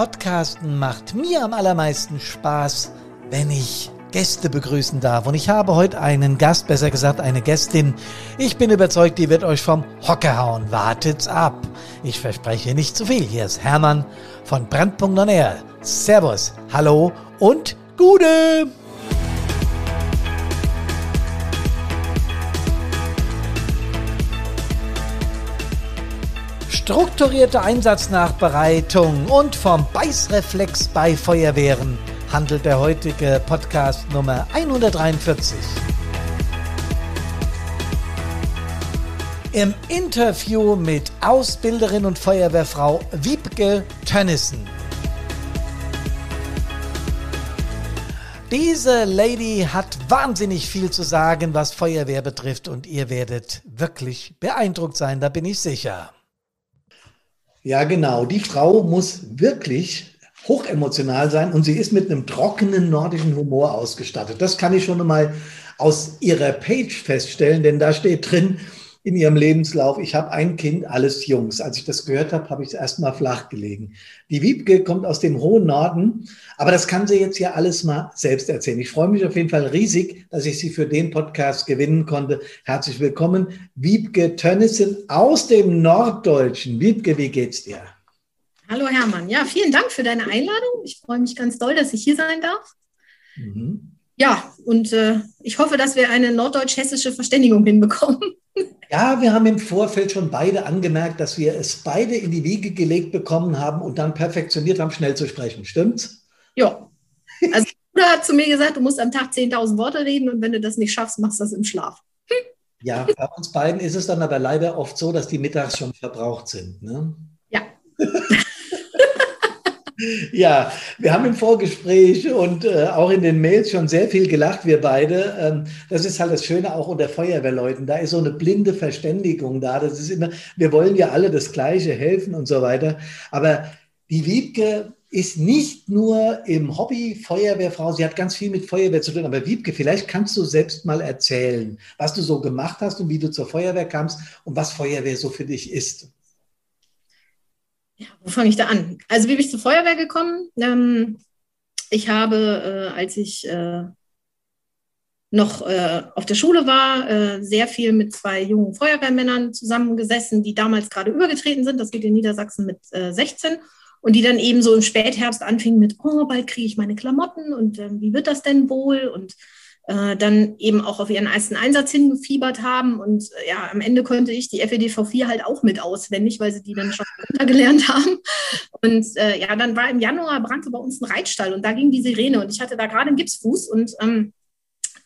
Podcasten macht mir am allermeisten Spaß, wenn ich Gäste begrüßen darf. Und ich habe heute einen Gast, besser gesagt eine Gästin. Ich bin überzeugt, die wird euch vom Hocker hauen. Wartet's ab. Ich verspreche nicht zu viel. Hier ist Hermann von Brandpunkt On. Servus, hallo und Gude! Strukturierte Einsatznachbereitung und vom Beißreflex bei Feuerwehren handelt der heutige Podcast Nummer 143. Im Interview mit Ausbilderin und Feuerwehrfrau Wiebke Tönnissen. Diese Lady hat wahnsinnig viel zu sagen, was Feuerwehr betrifft und ihr werdet wirklich beeindruckt sein, da bin ich sicher. Ja, genau. Die Frau muss wirklich hochemotional sein und sie ist mit einem trockenen nordischen Humor ausgestattet. Das kann ich schon mal aus ihrer Page feststellen, denn da steht drin, in ihrem Lebenslauf, ich habe ein Kind, alles Jungs. Als ich das gehört habe, habe ich erstmal flach gelegen. Die Wiebke kommt aus dem hohen Norden, aber das kann sie jetzt ja alles mal selbst erzählen. Ich freue mich auf jeden Fall riesig, dass ich sie für den Podcast gewinnen konnte. Herzlich willkommen, Wiebke Tönnissen aus dem Norddeutschen. Wiebke, wie geht's dir? Hallo Hermann. Ja, vielen Dank für deine Einladung. Ich freue mich ganz doll, dass ich hier sein darf. Mhm. Ja, und äh, ich hoffe, dass wir eine norddeutsch-hessische Verständigung hinbekommen. Ja, wir haben im Vorfeld schon beide angemerkt, dass wir es beide in die Wiege gelegt bekommen haben und dann perfektioniert haben, schnell zu sprechen. Stimmt's? Ja. Also, Bruder hat zu mir gesagt, du musst am Tag 10.000 Worte reden und wenn du das nicht schaffst, machst du das im Schlaf. Hm. Ja, bei uns beiden ist es dann aber leider oft so, dass die mittags schon verbraucht sind. Ne? Ja. Ja, wir haben im Vorgespräch und äh, auch in den Mails schon sehr viel gelacht, wir beide. Ähm, das ist halt das Schöne auch unter Feuerwehrleuten. Da ist so eine blinde Verständigung da. Das ist immer, wir wollen ja alle das Gleiche helfen und so weiter. Aber die Wiebke ist nicht nur im Hobby Feuerwehrfrau, sie hat ganz viel mit Feuerwehr zu tun. Aber Wiebke, vielleicht kannst du selbst mal erzählen, was du so gemacht hast und wie du zur Feuerwehr kamst und was Feuerwehr so für dich ist. Wo fange ich da an? Also wie bin ich zur Feuerwehr gekommen? Ähm, ich habe, äh, als ich äh, noch äh, auf der Schule war, äh, sehr viel mit zwei jungen Feuerwehrmännern zusammengesessen, die damals gerade übergetreten sind. Das geht in Niedersachsen mit 16 äh, und die dann eben so im Spätherbst anfingen mit, oh, bald kriege ich meine Klamotten und ähm, wie wird das denn wohl? Und äh, dann eben auch auf ihren ersten Einsatz hingefiebert haben. Und äh, ja, am Ende konnte ich die FEDV 4 halt auch mit auswendig, weil sie die dann schon runtergelernt haben. Und äh, ja, dann war im Januar brannte bei uns ein Reitstall und da ging die Sirene und ich hatte da gerade einen Gipsfuß und ähm,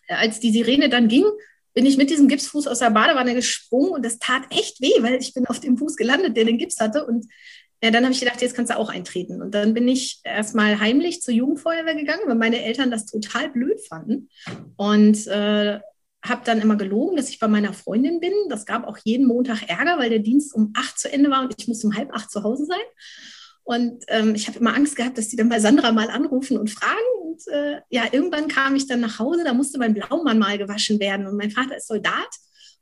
als die Sirene dann ging, bin ich mit diesem Gipsfuß aus der Badewanne gesprungen und das tat echt weh, weil ich bin auf dem Fuß gelandet, der den Gips hatte und ja, dann habe ich gedacht, jetzt kannst du auch eintreten. Und dann bin ich erstmal heimlich zur Jugendfeuerwehr gegangen, weil meine Eltern das total blöd fanden. Und äh, habe dann immer gelogen, dass ich bei meiner Freundin bin. Das gab auch jeden Montag Ärger, weil der Dienst um acht zu Ende war und ich musste um halb acht zu Hause sein. Und ähm, ich habe immer Angst gehabt, dass die dann bei Sandra mal anrufen und fragen. Und äh, ja, irgendwann kam ich dann nach Hause, da musste mein Blaumann mal gewaschen werden. Und mein Vater ist Soldat.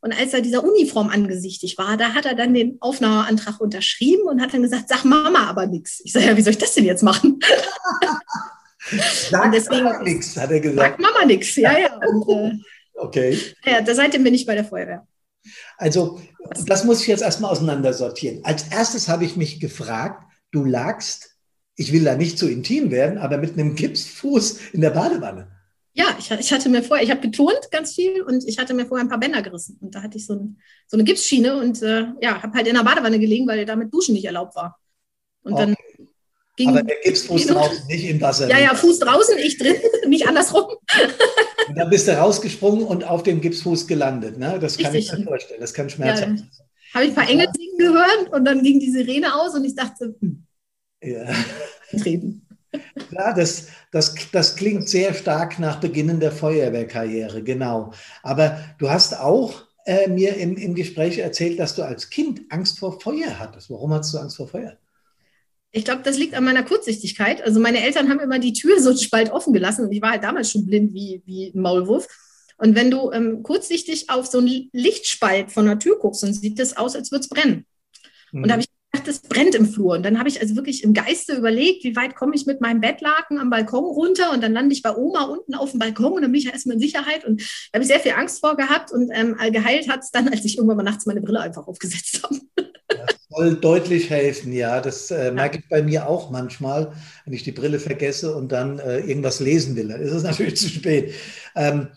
Und als er dieser Uniform angesichtig war, da hat er dann den Aufnahmeantrag unterschrieben und hat dann gesagt, sag Mama aber nichts. Ich sage, ja, wie soll ich das denn jetzt machen? Sag Mama nichts, hat er gesagt. Sag Mama nichts, ja, ja. Und, äh, okay. Ja, da seitdem bin ich bei der Feuerwehr. Also, das muss ich jetzt erstmal auseinandersortieren. Als erstes habe ich mich gefragt, du lagst, ich will da nicht zu intim werden, aber mit einem Gipsfuß in der Badewanne. Ja, ich, ich hatte mir vorher, ich habe geturnt ganz viel und ich hatte mir vorher ein paar Bänder gerissen. Und da hatte ich so, ein, so eine Gipsschiene und äh, ja, habe halt in der Badewanne gelegen, weil damit Duschen nicht erlaubt war. Und okay. dann ging. Aber der Gipsfuß draußen, nicht im Wasser. Ja, ja, Fuß draußen, ich drin, nicht andersrum. Und dann bist du rausgesprungen und auf dem Gipsfuß gelandet. Ne? Das kann Richtig. ich mir vorstellen. Das kann schmerzhaft sein. Ja, habe ich ein paar Engel singen gehört und dann ging die Sirene aus und ich dachte, hm, ja. treten. Ja, das, das, das klingt sehr stark nach Beginn der Feuerwehrkarriere, genau. Aber du hast auch äh, mir im, im Gespräch erzählt, dass du als Kind Angst vor Feuer hattest. Warum hattest du Angst vor Feuer? Ich glaube, das liegt an meiner Kurzsichtigkeit. Also meine Eltern haben immer die Tür so einen Spalt offen gelassen und ich war halt damals schon blind wie, wie ein Maulwurf. Und wenn du ähm, kurzsichtig auf so einen Lichtspalt von der Tür guckst, dann sieht das aus, als würde es brennen. Mhm. Und da habe ich dachte, es brennt im Flur. Und dann habe ich also wirklich im Geiste überlegt, wie weit komme ich mit meinem Bettlaken am Balkon runter und dann lande ich bei Oma unten auf dem Balkon und dann bin ich ja erstmal in Sicherheit und da habe ich sehr viel Angst vor gehabt und ähm, geheilt hat es dann, als ich irgendwann mal nachts meine Brille einfach aufgesetzt habe. Das soll deutlich helfen, ja. Das äh, merke ich bei mir auch manchmal, wenn ich die Brille vergesse und dann äh, irgendwas lesen will. Dann ist es natürlich zu spät. Ähm,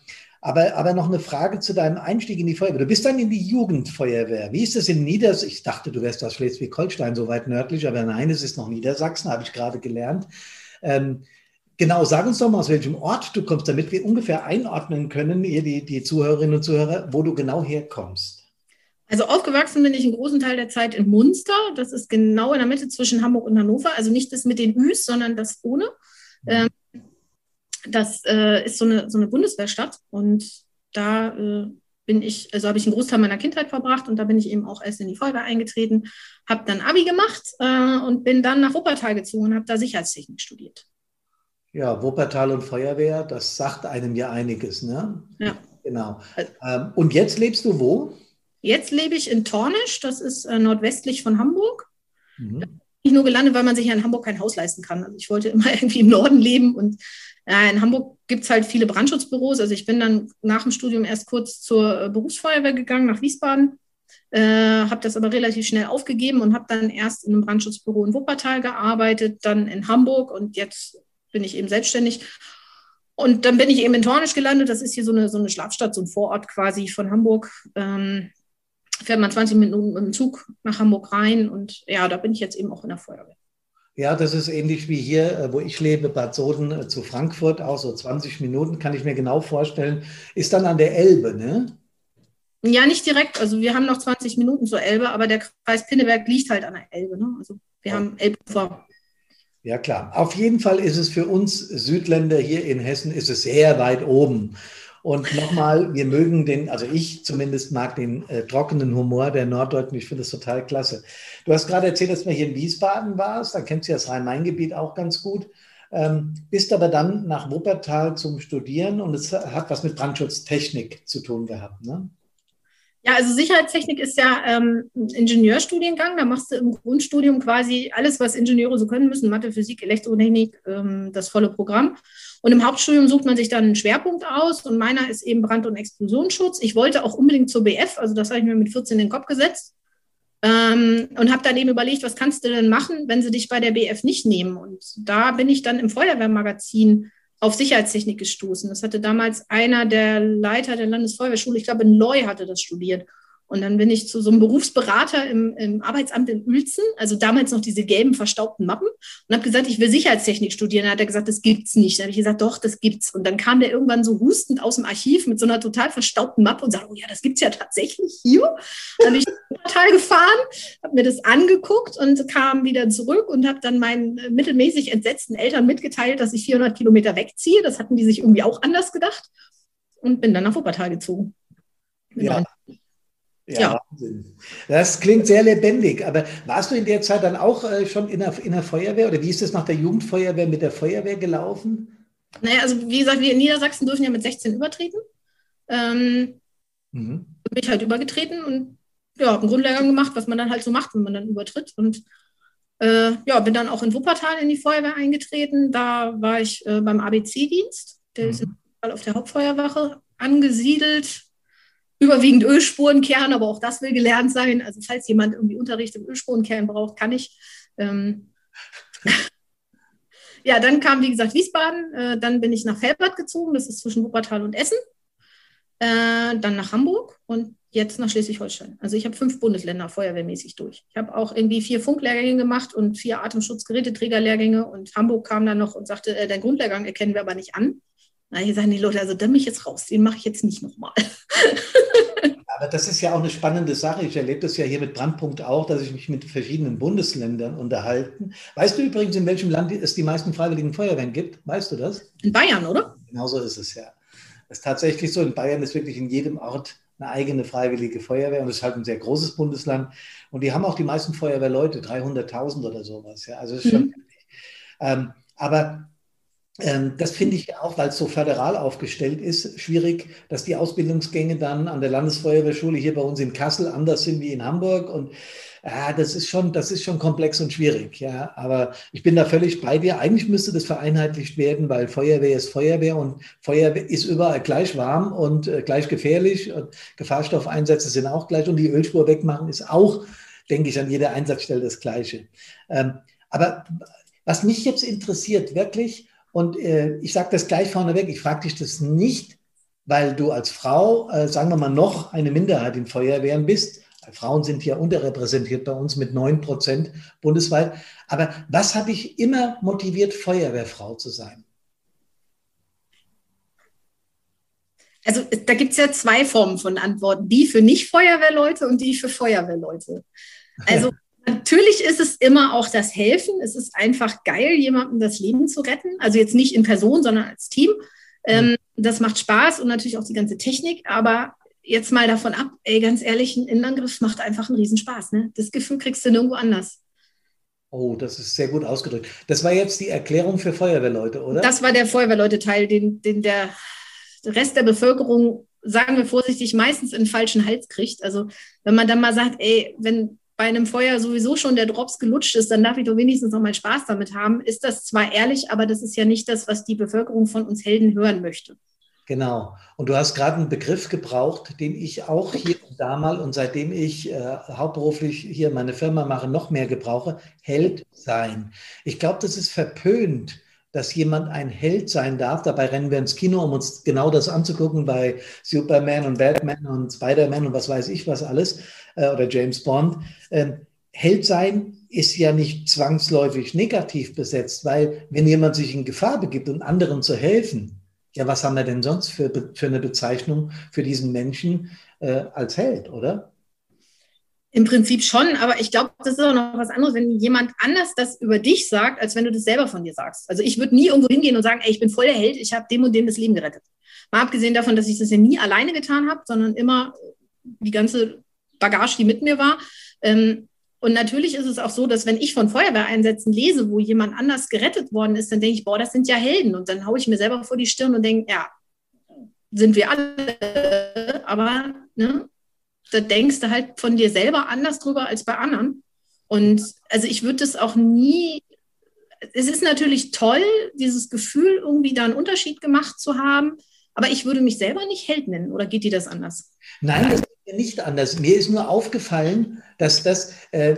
aber, aber noch eine Frage zu deinem Einstieg in die Feuerwehr. Du bist dann in die Jugendfeuerwehr. Wie ist es in Niedersachsen? Ich dachte, du wärst aus Schleswig-Holstein so weit nördlich, aber nein, es ist noch Niedersachsen, habe ich gerade gelernt. Ähm, genau, sag uns doch mal, aus welchem Ort du kommst, damit wir ungefähr einordnen können, ihr, die, die Zuhörerinnen und Zuhörer, wo du genau herkommst. Also aufgewachsen bin ich einen großen Teil der Zeit in Munster. Das ist genau in der Mitte zwischen Hamburg und Hannover. Also nicht das mit den Üs, sondern das ohne. Mhm. Ähm, das äh, ist so eine, so eine Bundeswehrstadt und da äh, bin ich, also habe ich einen Großteil meiner Kindheit verbracht und da bin ich eben auch erst in die Feuerwehr eingetreten, habe dann Abi gemacht äh, und bin dann nach Wuppertal gezogen und habe da Sicherheitstechnik studiert. Ja, Wuppertal und Feuerwehr, das sagt einem ja einiges, ne? Ja. Genau. Ähm, und jetzt lebst du wo? Jetzt lebe ich in Tornisch, das ist äh, nordwestlich von Hamburg. Mhm. Ich nur gelandet, weil man sich ja in Hamburg kein Haus leisten kann. Also ich wollte immer irgendwie im Norden leben und ja, in Hamburg gibt es halt viele Brandschutzbüros. Also ich bin dann nach dem Studium erst kurz zur äh, Berufsfeuerwehr gegangen, nach Wiesbaden. Äh, habe das aber relativ schnell aufgegeben und habe dann erst in einem Brandschutzbüro in Wuppertal gearbeitet, dann in Hamburg und jetzt bin ich eben selbstständig. Und dann bin ich eben in Tornisch gelandet. Das ist hier so eine, so eine Schlafstadt, so ein Vorort quasi von Hamburg. Ähm, fährt man 20 Minuten mit dem Zug nach Hamburg rein und ja, da bin ich jetzt eben auch in der Feuerwehr. Ja, das ist ähnlich wie hier, äh, wo ich lebe, Bad Soden äh, zu Frankfurt, auch so 20 Minuten, kann ich mir genau vorstellen. Ist dann an der Elbe, ne? Ja, nicht direkt. Also wir haben noch 20 Minuten zur Elbe, aber der Kreis Pinneberg liegt halt an der Elbe. Ne? Also wir oh. haben Elbufer. Ja, klar. Auf jeden Fall ist es für uns Südländer hier in Hessen, ist es sehr weit oben. Und nochmal, wir mögen den, also ich zumindest mag den äh, trockenen Humor der Norddeutschen. Ich finde das total klasse. Du hast gerade erzählt, dass du hier in Wiesbaden warst. Da kennst du das Rhein-Main-Gebiet auch ganz gut. Ähm, bist aber dann nach Wuppertal zum Studieren und es hat was mit Brandschutztechnik zu tun gehabt, ne? Ja, also Sicherheitstechnik ist ja ähm, ein Ingenieurstudiengang. Da machst du im Grundstudium quasi alles, was Ingenieure so können müssen: Mathe, Physik, Elektrotechnik, ähm, das volle Programm. Und im Hauptstudium sucht man sich dann einen Schwerpunkt aus und meiner ist eben Brand- und Explosionsschutz. Ich wollte auch unbedingt zur BF, also das habe ich mir mit 14 in den Kopf gesetzt ähm, und habe dann eben überlegt, was kannst du denn machen, wenn sie dich bei der BF nicht nehmen? Und da bin ich dann im Feuerwehrmagazin auf Sicherheitstechnik gestoßen. Das hatte damals einer der Leiter der Landesfeuerwehrschule, ich glaube in Loy hatte das studiert. Und dann bin ich zu so einem Berufsberater im, im Arbeitsamt in Uelzen, also damals noch diese gelben verstaubten Mappen, und habe gesagt, ich will Sicherheitstechnik studieren. Da hat er gesagt, das gibt's nicht. Dann habe ich gesagt, doch, das gibt's. Und dann kam der irgendwann so hustend aus dem Archiv mit so einer total verstaubten Mappe und sagte, oh ja, das gibt's ja tatsächlich hier. Dann bin ich total gefahren, habe mir das angeguckt und kam wieder zurück und habe dann meinen äh, mittelmäßig entsetzten Eltern mitgeteilt, dass ich 400 Kilometer wegziehe. Das hatten die sich irgendwie auch anders gedacht und bin dann nach Wuppertal gezogen. Ja. Ja, ja, Wahnsinn. Das klingt sehr lebendig. Aber warst du in der Zeit dann auch äh, schon in der, in der Feuerwehr oder wie ist es nach der Jugendfeuerwehr mit der Feuerwehr gelaufen? Naja, also wie gesagt, wir in Niedersachsen dürfen ja mit 16 übertreten. Ähm, mhm. Bin ich halt übergetreten und ja, habe einen Grundlehrgang gemacht, was man dann halt so macht, wenn man dann übertritt. Und äh, ja, bin dann auch in Wuppertal in die Feuerwehr eingetreten. Da war ich äh, beim ABC-Dienst. Der mhm. ist auf der Hauptfeuerwache angesiedelt überwiegend Ölspurenkern, aber auch das will gelernt sein. Also falls jemand irgendwie Unterricht im Ölspurenkern braucht, kann ich. Ähm ja, dann kam, wie gesagt, Wiesbaden. Äh, dann bin ich nach Felbert gezogen, das ist zwischen Wuppertal und Essen. Äh, dann nach Hamburg und jetzt nach Schleswig-Holstein. Also ich habe fünf Bundesländer feuerwehrmäßig durch. Ich habe auch irgendwie vier Funklehrgänge gemacht und vier Atemschutzgeräteträgerlehrgänge und Hamburg kam dann noch und sagte, äh, dein Grundlehrgang erkennen wir aber nicht an. Hier sagen die Leute, also dann mich jetzt raus, den mache ich jetzt nicht nochmal. Aber das ist ja auch eine spannende Sache. Ich erlebe das ja hier mit Brandpunkt auch, dass ich mich mit verschiedenen Bundesländern unterhalten. Weißt du übrigens, in welchem Land es die meisten freiwilligen Feuerwehren gibt? Weißt du das? In Bayern, oder? Genau so ist es ja. Das ist tatsächlich so. In Bayern ist wirklich in jedem Ort eine eigene freiwillige Feuerwehr und es ist halt ein sehr großes Bundesland. Und die haben auch die meisten Feuerwehrleute, 300.000 oder sowas. Ja, also ist schon. Mhm. Ähm, aber das finde ich auch, weil es so föderal aufgestellt ist, schwierig, dass die Ausbildungsgänge dann an der Landesfeuerwehrschule hier bei uns in Kassel anders sind wie in Hamburg. Und ja, das ist schon, das ist schon komplex und schwierig, ja. Aber ich bin da völlig bei dir. Eigentlich müsste das vereinheitlicht werden, weil Feuerwehr ist Feuerwehr und Feuerwehr ist überall gleich warm und äh, gleich gefährlich und Gefahrstoffeinsätze sind auch gleich und die Ölspur wegmachen ist auch, denke ich, an jeder Einsatzstelle das Gleiche. Ähm, aber was mich jetzt interessiert, wirklich, und äh, ich sage das gleich vorneweg, ich frage dich das nicht, weil du als Frau, äh, sagen wir mal, noch eine Minderheit in Feuerwehren bist. Frauen sind ja unterrepräsentiert bei uns mit 9 Prozent bundesweit. Aber was hat dich immer motiviert, Feuerwehrfrau zu sein? Also da gibt es ja zwei Formen von Antworten. Die für Nicht-Feuerwehrleute und die für Feuerwehrleute. Also natürlich ist es immer auch das Helfen. Es ist einfach geil, jemandem das Leben zu retten. Also jetzt nicht in Person, sondern als Team. Ähm, das macht Spaß und natürlich auch die ganze Technik, aber jetzt mal davon ab, ey, ganz ehrlich, ein Innenangriff macht einfach einen Riesenspaß. Ne? Das Gefühl kriegst du nirgendwo anders. Oh, das ist sehr gut ausgedrückt. Das war jetzt die Erklärung für Feuerwehrleute, oder? Das war der Feuerwehrleute-Teil, den, den der Rest der Bevölkerung, sagen wir vorsichtig, meistens in den falschen Hals kriegt. Also wenn man dann mal sagt, ey, wenn bei einem Feuer sowieso schon der Drops gelutscht ist, dann darf ich doch wenigstens noch mal Spaß damit haben. Ist das zwar ehrlich, aber das ist ja nicht das, was die Bevölkerung von uns Helden hören möchte. Genau. Und du hast gerade einen Begriff gebraucht, den ich auch hier und da mal und seitdem ich äh, hauptberuflich hier meine Firma mache, noch mehr gebrauche. Held sein. Ich glaube, das ist verpönt, dass jemand ein Held sein darf. Dabei rennen wir ins Kino, um uns genau das anzugucken bei Superman und Batman und Spider-Man und was weiß ich was alles äh, oder James Bond. Ähm, Held sein ist ja nicht zwangsläufig negativ besetzt, weil wenn jemand sich in Gefahr begibt und anderen zu helfen, ja, was haben wir denn sonst für, für eine Bezeichnung für diesen Menschen äh, als Held, oder? Im Prinzip schon, aber ich glaube, das ist auch noch was anderes, wenn jemand anders das über dich sagt, als wenn du das selber von dir sagst. Also ich würde nie irgendwo hingehen und sagen, ey, ich bin voll der Held, ich habe dem und dem das Leben gerettet. Mal abgesehen davon, dass ich das ja nie alleine getan habe, sondern immer die ganze Bagage, die mit mir war. Ähm, und natürlich ist es auch so, dass wenn ich von Feuerwehreinsätzen lese, wo jemand anders gerettet worden ist, dann denke ich, boah, das sind ja Helden. Und dann haue ich mir selber vor die Stirn und denke, ja, sind wir alle. Aber ne, da denkst du halt von dir selber anders drüber als bei anderen. Und also ich würde das auch nie, es ist natürlich toll, dieses Gefühl, irgendwie da einen Unterschied gemacht zu haben, aber ich würde mich selber nicht Held nennen. Oder geht dir das anders? Nein, das geht mir nicht anders. Mir ist nur aufgefallen, dass das, äh,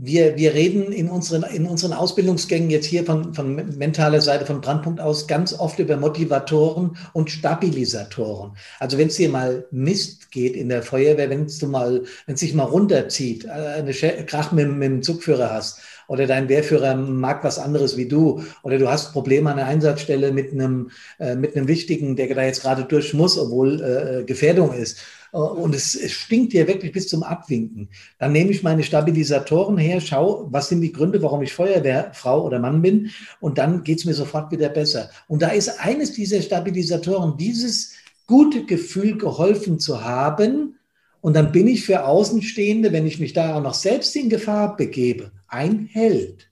wir, wir reden in unseren, in unseren Ausbildungsgängen jetzt hier von, von mentaler Seite, von Brandpunkt aus, ganz oft über Motivatoren und Stabilisatoren. Also wenn es dir mal Mist geht in der Feuerwehr, wenn es mal, wenn es sich mal runterzieht, äh, eine Krach mit, mit dem Zugführer hast oder dein Wehrführer mag was anderes wie du oder du hast Probleme an der Einsatzstelle mit einem, äh, mit einem Wichtigen, der da jetzt gerade durch muss, obwohl äh, Gefährdung ist äh, und es, es stinkt dir wirklich bis zum Abwinken. Dann nehme ich meine Stabilisatoren her, schau, was sind die Gründe, warum ich Feuerwehrfrau oder Mann bin und dann geht es mir sofort wieder besser. Und da ist eines dieser Stabilisatoren, dieses gute Gefühl, geholfen zu haben. Und dann bin ich für Außenstehende, wenn ich mich da auch noch selbst in Gefahr begebe, ein Held.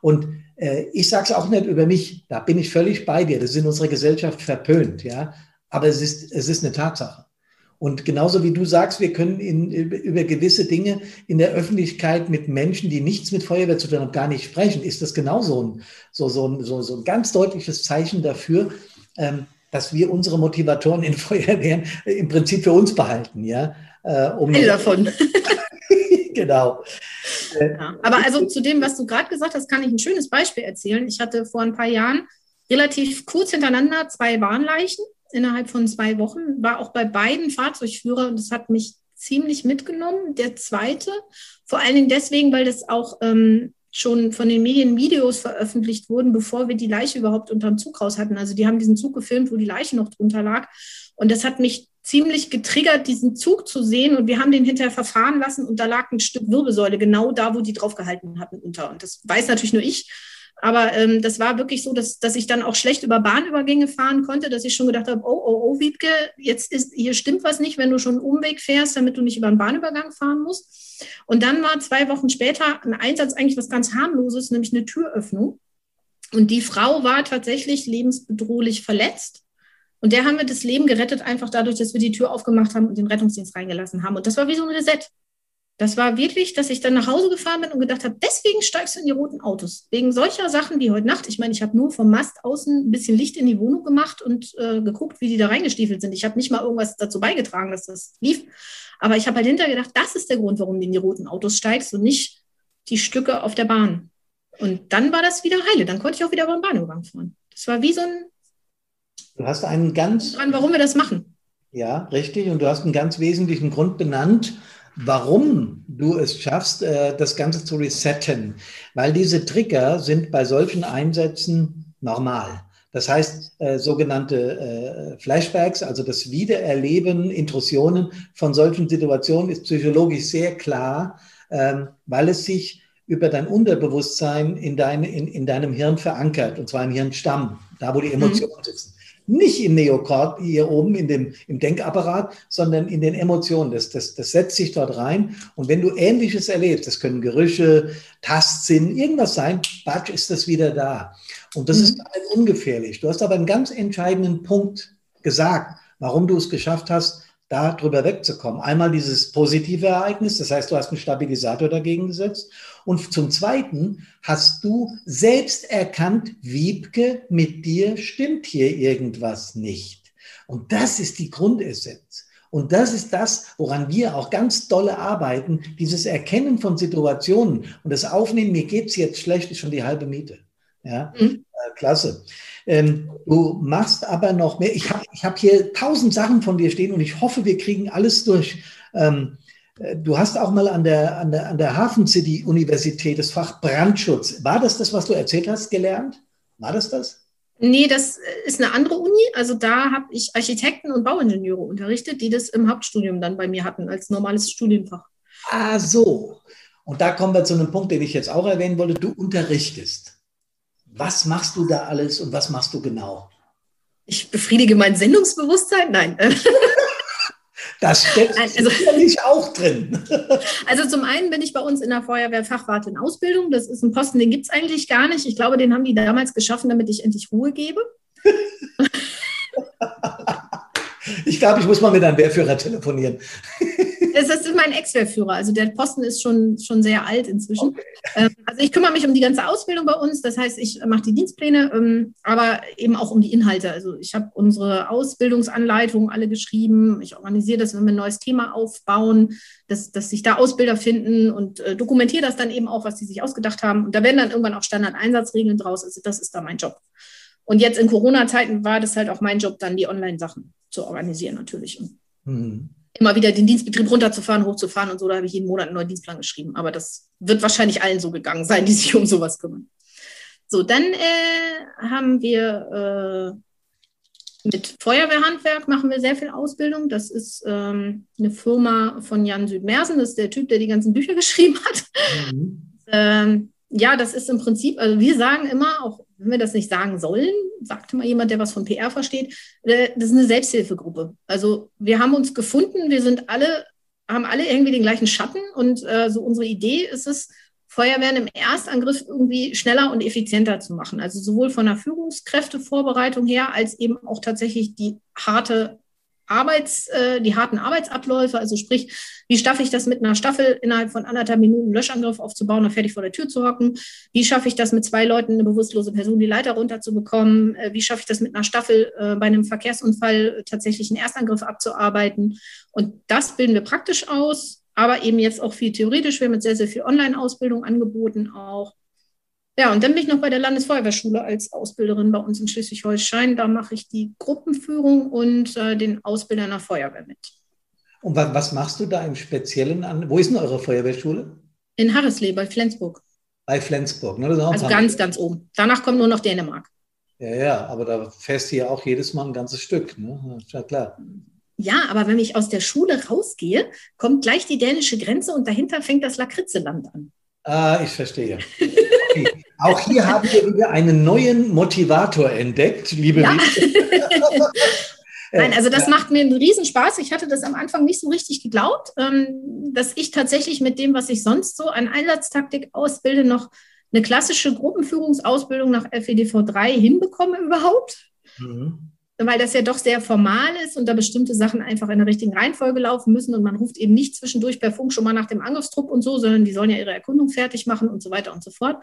Und äh, ich sage es auch nicht über mich, da bin ich völlig bei dir. Das ist in unserer Gesellschaft verpönt, ja. Aber es ist, es ist eine Tatsache. Und genauso wie du sagst, wir können in, über gewisse Dinge in der Öffentlichkeit mit Menschen, die nichts mit Feuerwehr zu tun haben, gar nicht sprechen, ist das genauso ein, so, so, ein, so, so ein ganz deutliches Zeichen dafür, ähm, dass wir unsere Motivatoren in Feuerwehren im Prinzip für uns behalten. Ja, äh, um Eine davon. genau. Ja, aber also zu dem, was du gerade gesagt hast, kann ich ein schönes Beispiel erzählen. Ich hatte vor ein paar Jahren relativ kurz hintereinander zwei Warnleichen innerhalb von zwei Wochen, war auch bei beiden Fahrzeugführer und das hat mich ziemlich mitgenommen. Der zweite, vor allen Dingen deswegen, weil das auch ähm, schon von den Medien Videos veröffentlicht wurden, bevor wir die Leiche überhaupt unterm Zug raus hatten. Also die haben diesen Zug gefilmt, wo die Leiche noch drunter lag. Und das hat mich ziemlich getriggert, diesen Zug zu sehen. Und wir haben den hinterher verfahren lassen und da lag ein Stück Wirbelsäule genau da, wo die draufgehalten hatten unter. Und das weiß natürlich nur ich. Aber ähm, das war wirklich so, dass, dass ich dann auch schlecht über Bahnübergänge fahren konnte, dass ich schon gedacht habe, oh, oh, oh, Wiebke, jetzt ist, hier stimmt was nicht, wenn du schon einen Umweg fährst, damit du nicht über einen Bahnübergang fahren musst. Und dann war zwei Wochen später ein Einsatz eigentlich was ganz harmloses, nämlich eine Türöffnung. Und die Frau war tatsächlich lebensbedrohlich verletzt. Und der haben wir das Leben gerettet, einfach dadurch, dass wir die Tür aufgemacht haben und den Rettungsdienst reingelassen haben. Und das war wie so ein Reset. Das war wirklich, dass ich dann nach Hause gefahren bin und gedacht habe, deswegen steigst du in die roten Autos. Wegen solcher Sachen wie heute Nacht. Ich meine, ich habe nur vom Mast außen ein bisschen Licht in die Wohnung gemacht und äh, geguckt, wie die da reingestiefelt sind. Ich habe nicht mal irgendwas dazu beigetragen, dass das lief. Aber ich habe halt hinterher gedacht, das ist der Grund, warum du in die roten Autos steigst und nicht die Stücke auf der Bahn. Und dann war das wieder heile. Dann konnte ich auch wieder beim Bahnübergang fahren. Das war wie so ein. Du hast einen ganz. Dran, warum wir das machen. Ja, richtig. Und du hast einen ganz wesentlichen Grund benannt warum du es schaffst, äh, das Ganze zu resetten. Weil diese Trigger sind bei solchen Einsätzen normal. Das heißt, äh, sogenannte äh, Flashbacks, also das Wiedererleben, Intrusionen von solchen Situationen ist psychologisch sehr klar, ähm, weil es sich über dein Unterbewusstsein in, deine, in, in deinem Hirn verankert, und zwar im Hirnstamm, da wo die mhm. Emotionen mhm. sitzen nicht im Neokort hier oben in dem, im Denkapparat, sondern in den Emotionen. Das, das, das setzt sich dort rein. Und wenn du Ähnliches erlebst, das können Gerüche, Tastsinn, irgendwas sein, batsch, ist das wieder da. Und das mhm. ist ungefährlich. Du hast aber einen ganz entscheidenden Punkt gesagt, warum du es geschafft hast, da drüber wegzukommen. Einmal dieses positive Ereignis, das heißt, du hast einen Stabilisator dagegen gesetzt. Und zum Zweiten hast du selbst erkannt, Wiebke, mit dir stimmt hier irgendwas nicht. Und das ist die Grundessenz. Und das ist das, woran wir auch ganz dolle arbeiten, dieses Erkennen von Situationen und das Aufnehmen, mir geht's jetzt schlecht, ist schon die halbe Miete. Ja, mhm. äh, klasse. Ähm, du machst aber noch mehr. Ich habe ich hab hier tausend Sachen von dir stehen und ich hoffe, wir kriegen alles durch. Ähm, äh, du hast auch mal an der, an der, an der Hafen City Universität das Fach Brandschutz. War das das, was du erzählt hast, gelernt? War das das? Nee, das ist eine andere Uni. Also da habe ich Architekten und Bauingenieure unterrichtet, die das im Hauptstudium dann bei mir hatten, als normales Studienfach. Ah, so. Und da kommen wir zu einem Punkt, den ich jetzt auch erwähnen wollte. Du unterrichtest. Was machst du da alles und was machst du genau? Ich befriedige mein Sendungsbewusstsein? Nein. Das steckt also, sicherlich auch drin. Also zum einen bin ich bei uns in der Feuerwehr Fachwart in Ausbildung. Das ist ein Posten, den gibt es eigentlich gar nicht. Ich glaube, den haben die damals geschaffen, damit ich endlich Ruhe gebe. Ich glaube, ich muss mal mit einem Wehrführer telefonieren. Das ist mein Ex-Wehrführer. Also der Posten ist schon, schon sehr alt inzwischen. Okay. Ähm, also ich kümmere mich um die ganze Ausbildung bei uns. Das heißt, ich mache die Dienstpläne, ähm, aber eben auch um die Inhalte. Also ich habe unsere Ausbildungsanleitungen alle geschrieben. Ich organisiere das, wenn wir ein neues Thema aufbauen, dass, dass sich da Ausbilder finden und äh, dokumentiere das dann eben auch, was die sich ausgedacht haben. Und da werden dann irgendwann auch Standardeinsatzregeln draus. Also das ist da mein Job. Und jetzt in Corona-Zeiten war das halt auch mein Job, dann die Online-Sachen zu organisieren natürlich. Mhm. Immer wieder den Dienstbetrieb runterzufahren, hochzufahren und so, da habe ich jeden Monat einen neuen Dienstplan geschrieben. Aber das wird wahrscheinlich allen so gegangen sein, die sich um sowas kümmern. So, dann äh, haben wir äh, mit Feuerwehrhandwerk machen wir sehr viel Ausbildung. Das ist ähm, eine Firma von Jan Südmersen, das ist der Typ, der die ganzen Bücher geschrieben hat. Mhm. Ähm, ja, das ist im Prinzip, also wir sagen immer, auch wenn wir das nicht sagen sollen, sagte mal jemand, der was von PR versteht, äh, das ist eine Selbsthilfegruppe. Also wir haben uns gefunden, wir sind alle, haben alle irgendwie den gleichen Schatten und äh, so unsere Idee ist es, Feuerwehren im Erstangriff irgendwie schneller und effizienter zu machen. Also sowohl von der Führungskräftevorbereitung her als eben auch tatsächlich die harte Arbeits, äh, die harten Arbeitsabläufe, also sprich, wie schaffe ich das mit einer Staffel innerhalb von anderthalb Minuten Löschangriff aufzubauen und fertig vor der Tür zu hocken? Wie schaffe ich das mit zwei Leuten, eine bewusstlose Person die Leiter runterzubekommen? Äh, wie schaffe ich das mit einer Staffel äh, bei einem Verkehrsunfall tatsächlich einen Erstangriff abzuarbeiten? Und das bilden wir praktisch aus, aber eben jetzt auch viel theoretisch. Wir haben jetzt sehr, sehr viel Online-Ausbildung angeboten auch. Ja, und dann bin ich noch bei der Landesfeuerwehrschule als Ausbilderin bei uns in Schleswig-Holstein. Da mache ich die Gruppenführung und äh, den Ausbilder der Feuerwehr mit. Und was, machst du da im Speziellen an? Wo ist denn eure Feuerwehrschule? In Harrisley bei Flensburg. Bei Flensburg, ne? also ganz, ganz oben. Danach kommt nur noch Dänemark. Ja, ja, aber da fährst du ja auch jedes Mal ein ganzes Stück, ne? Ja, klar. Ja, aber wenn ich aus der Schule rausgehe, kommt gleich die dänische Grenze und dahinter fängt das Lakritzeland an. Ah, ich verstehe. Auch hier haben wir wieder einen neuen Motivator entdeckt, liebe ja. Nein, also das macht mir einen Riesenspaß. Ich hatte das am Anfang nicht so richtig geglaubt, ähm, dass ich tatsächlich mit dem, was ich sonst so an Einsatztaktik ausbilde, noch eine klassische Gruppenführungsausbildung nach FEDV 3 hinbekomme überhaupt. Mhm. weil das ja doch sehr formal ist und da bestimmte Sachen einfach in der richtigen Reihenfolge laufen müssen und man ruft eben nicht zwischendurch per Funk schon mal nach dem Angriffstrupp und so, sondern die sollen ja ihre Erkundung fertig machen und so weiter und so fort.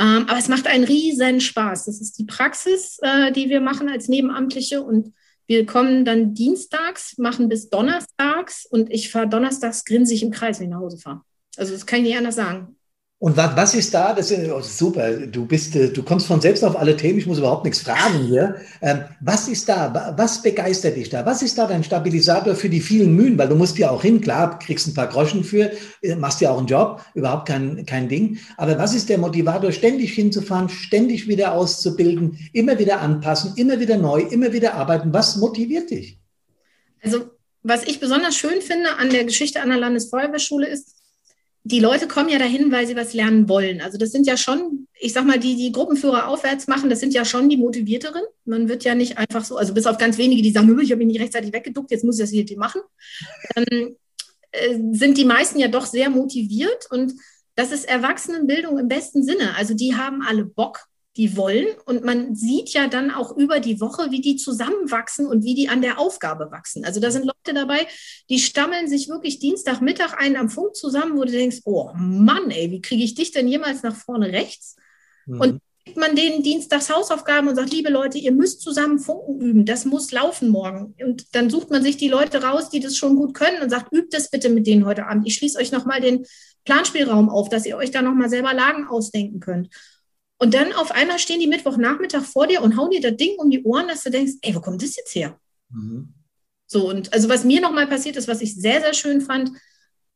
Ähm, aber es macht einen riesen Spaß. Das ist die Praxis, äh, die wir machen als Nebenamtliche und wir kommen dann dienstags, machen bis donnerstags und ich fahre donnerstags grinsig im Kreis, wenn ich nach Hause fahre. Also das kann ich nicht anders sagen. Und was, was ist da? Das ist oh, super. Du bist, äh, du kommst von selbst auf alle Themen. Ich muss überhaupt nichts fragen hier. Ähm, was ist da? Was begeistert dich da? Was ist da dein Stabilisator für die vielen Mühen? Weil du musst ja auch hin. Klar, kriegst ein paar Groschen für, äh, machst ja auch einen Job. Überhaupt kein, kein Ding. Aber was ist der Motivator, ständig hinzufahren, ständig wieder auszubilden, immer wieder anpassen, immer wieder neu, immer wieder arbeiten? Was motiviert dich? Also, was ich besonders schön finde an der Geschichte an der Landesfeuerwehrschule ist, die Leute kommen ja dahin, weil sie was lernen wollen. Also das sind ja schon, ich sag mal, die, die Gruppenführer aufwärts machen, das sind ja schon die Motivierteren. Man wird ja nicht einfach so, also bis auf ganz wenige, die sagen, ich habe mich nicht rechtzeitig weggeduckt, jetzt muss ich das hier machen, ähm, äh, sind die meisten ja doch sehr motiviert und das ist Erwachsenenbildung im besten Sinne. Also die haben alle Bock, die wollen. Und man sieht ja dann auch über die Woche, wie die zusammenwachsen und wie die an der Aufgabe wachsen. Also da sind Leute dabei, die stammeln sich wirklich Dienstagmittag einen am Funk zusammen, wo du denkst, oh Mann, ey, wie kriege ich dich denn jemals nach vorne rechts? Mhm. Und gibt man denen Dienstags Hausaufgaben und sagt, liebe Leute, ihr müsst zusammen Funken üben, das muss laufen morgen. Und dann sucht man sich die Leute raus, die das schon gut können und sagt, übt das bitte mit denen heute Abend. Ich schließe euch nochmal den Planspielraum auf, dass ihr euch da nochmal selber Lagen ausdenken könnt. Und dann auf einmal stehen die Mittwochnachmittag vor dir und hauen dir das Ding um die Ohren, dass du denkst, ey, wo kommt das jetzt her? Mhm. So, und also was mir nochmal passiert ist, was ich sehr, sehr schön fand,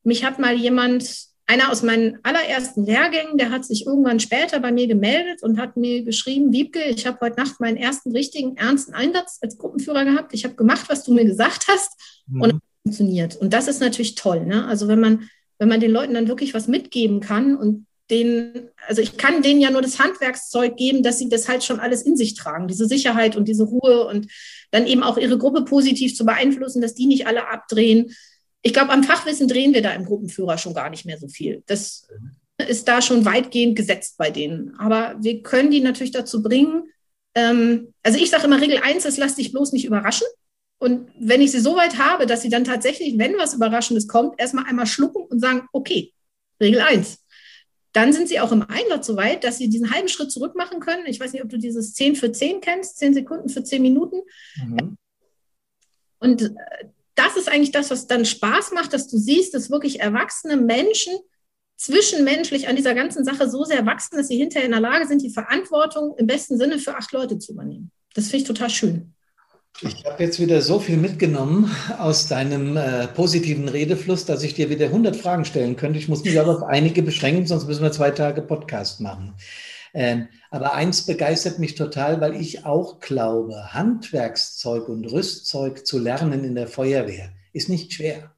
mich hat mal jemand, einer aus meinen allerersten Lehrgängen, der hat sich irgendwann später bei mir gemeldet und hat mir geschrieben, Wiebke, ich habe heute Nacht meinen ersten richtigen, ernsten Einsatz als Gruppenführer gehabt. Ich habe gemacht, was du mir gesagt hast mhm. und es funktioniert. Und das ist natürlich toll. Ne? Also wenn man, wenn man den Leuten dann wirklich was mitgeben kann und den, also ich kann denen ja nur das Handwerkszeug geben, dass sie das halt schon alles in sich tragen, diese Sicherheit und diese Ruhe und dann eben auch ihre Gruppe positiv zu beeinflussen, dass die nicht alle abdrehen. Ich glaube, am Fachwissen drehen wir da im Gruppenführer schon gar nicht mehr so viel. Das ist da schon weitgehend gesetzt bei denen. Aber wir können die natürlich dazu bringen. Ähm, also ich sage immer, Regel 1 ist, lass dich bloß nicht überraschen. Und wenn ich sie so weit habe, dass sie dann tatsächlich, wenn was Überraschendes kommt, erstmal einmal schlucken und sagen, okay, Regel 1, dann sind sie auch im Einsatz so weit, dass sie diesen halben Schritt zurück machen können. Ich weiß nicht, ob du dieses 10 für 10 kennst, 10 Sekunden für 10 Minuten. Mhm. Und äh, das ist eigentlich das, was dann Spaß macht, dass du siehst, dass wirklich erwachsene Menschen zwischenmenschlich an dieser ganzen Sache so sehr wachsen, dass sie hinterher in der Lage sind, die Verantwortung im besten Sinne für acht Leute zu übernehmen. Das finde ich total schön. Ich habe jetzt wieder so viel mitgenommen aus deinem äh, positiven Redefluss, dass ich dir wieder 100 Fragen stellen könnte. Ich muss mich aber auf einige beschränken, sonst müssen wir zwei Tage Podcast machen. Ähm, aber eins begeistert mich total, weil ich auch glaube, Handwerkszeug und Rüstzeug zu lernen in der Feuerwehr ist nicht schwer.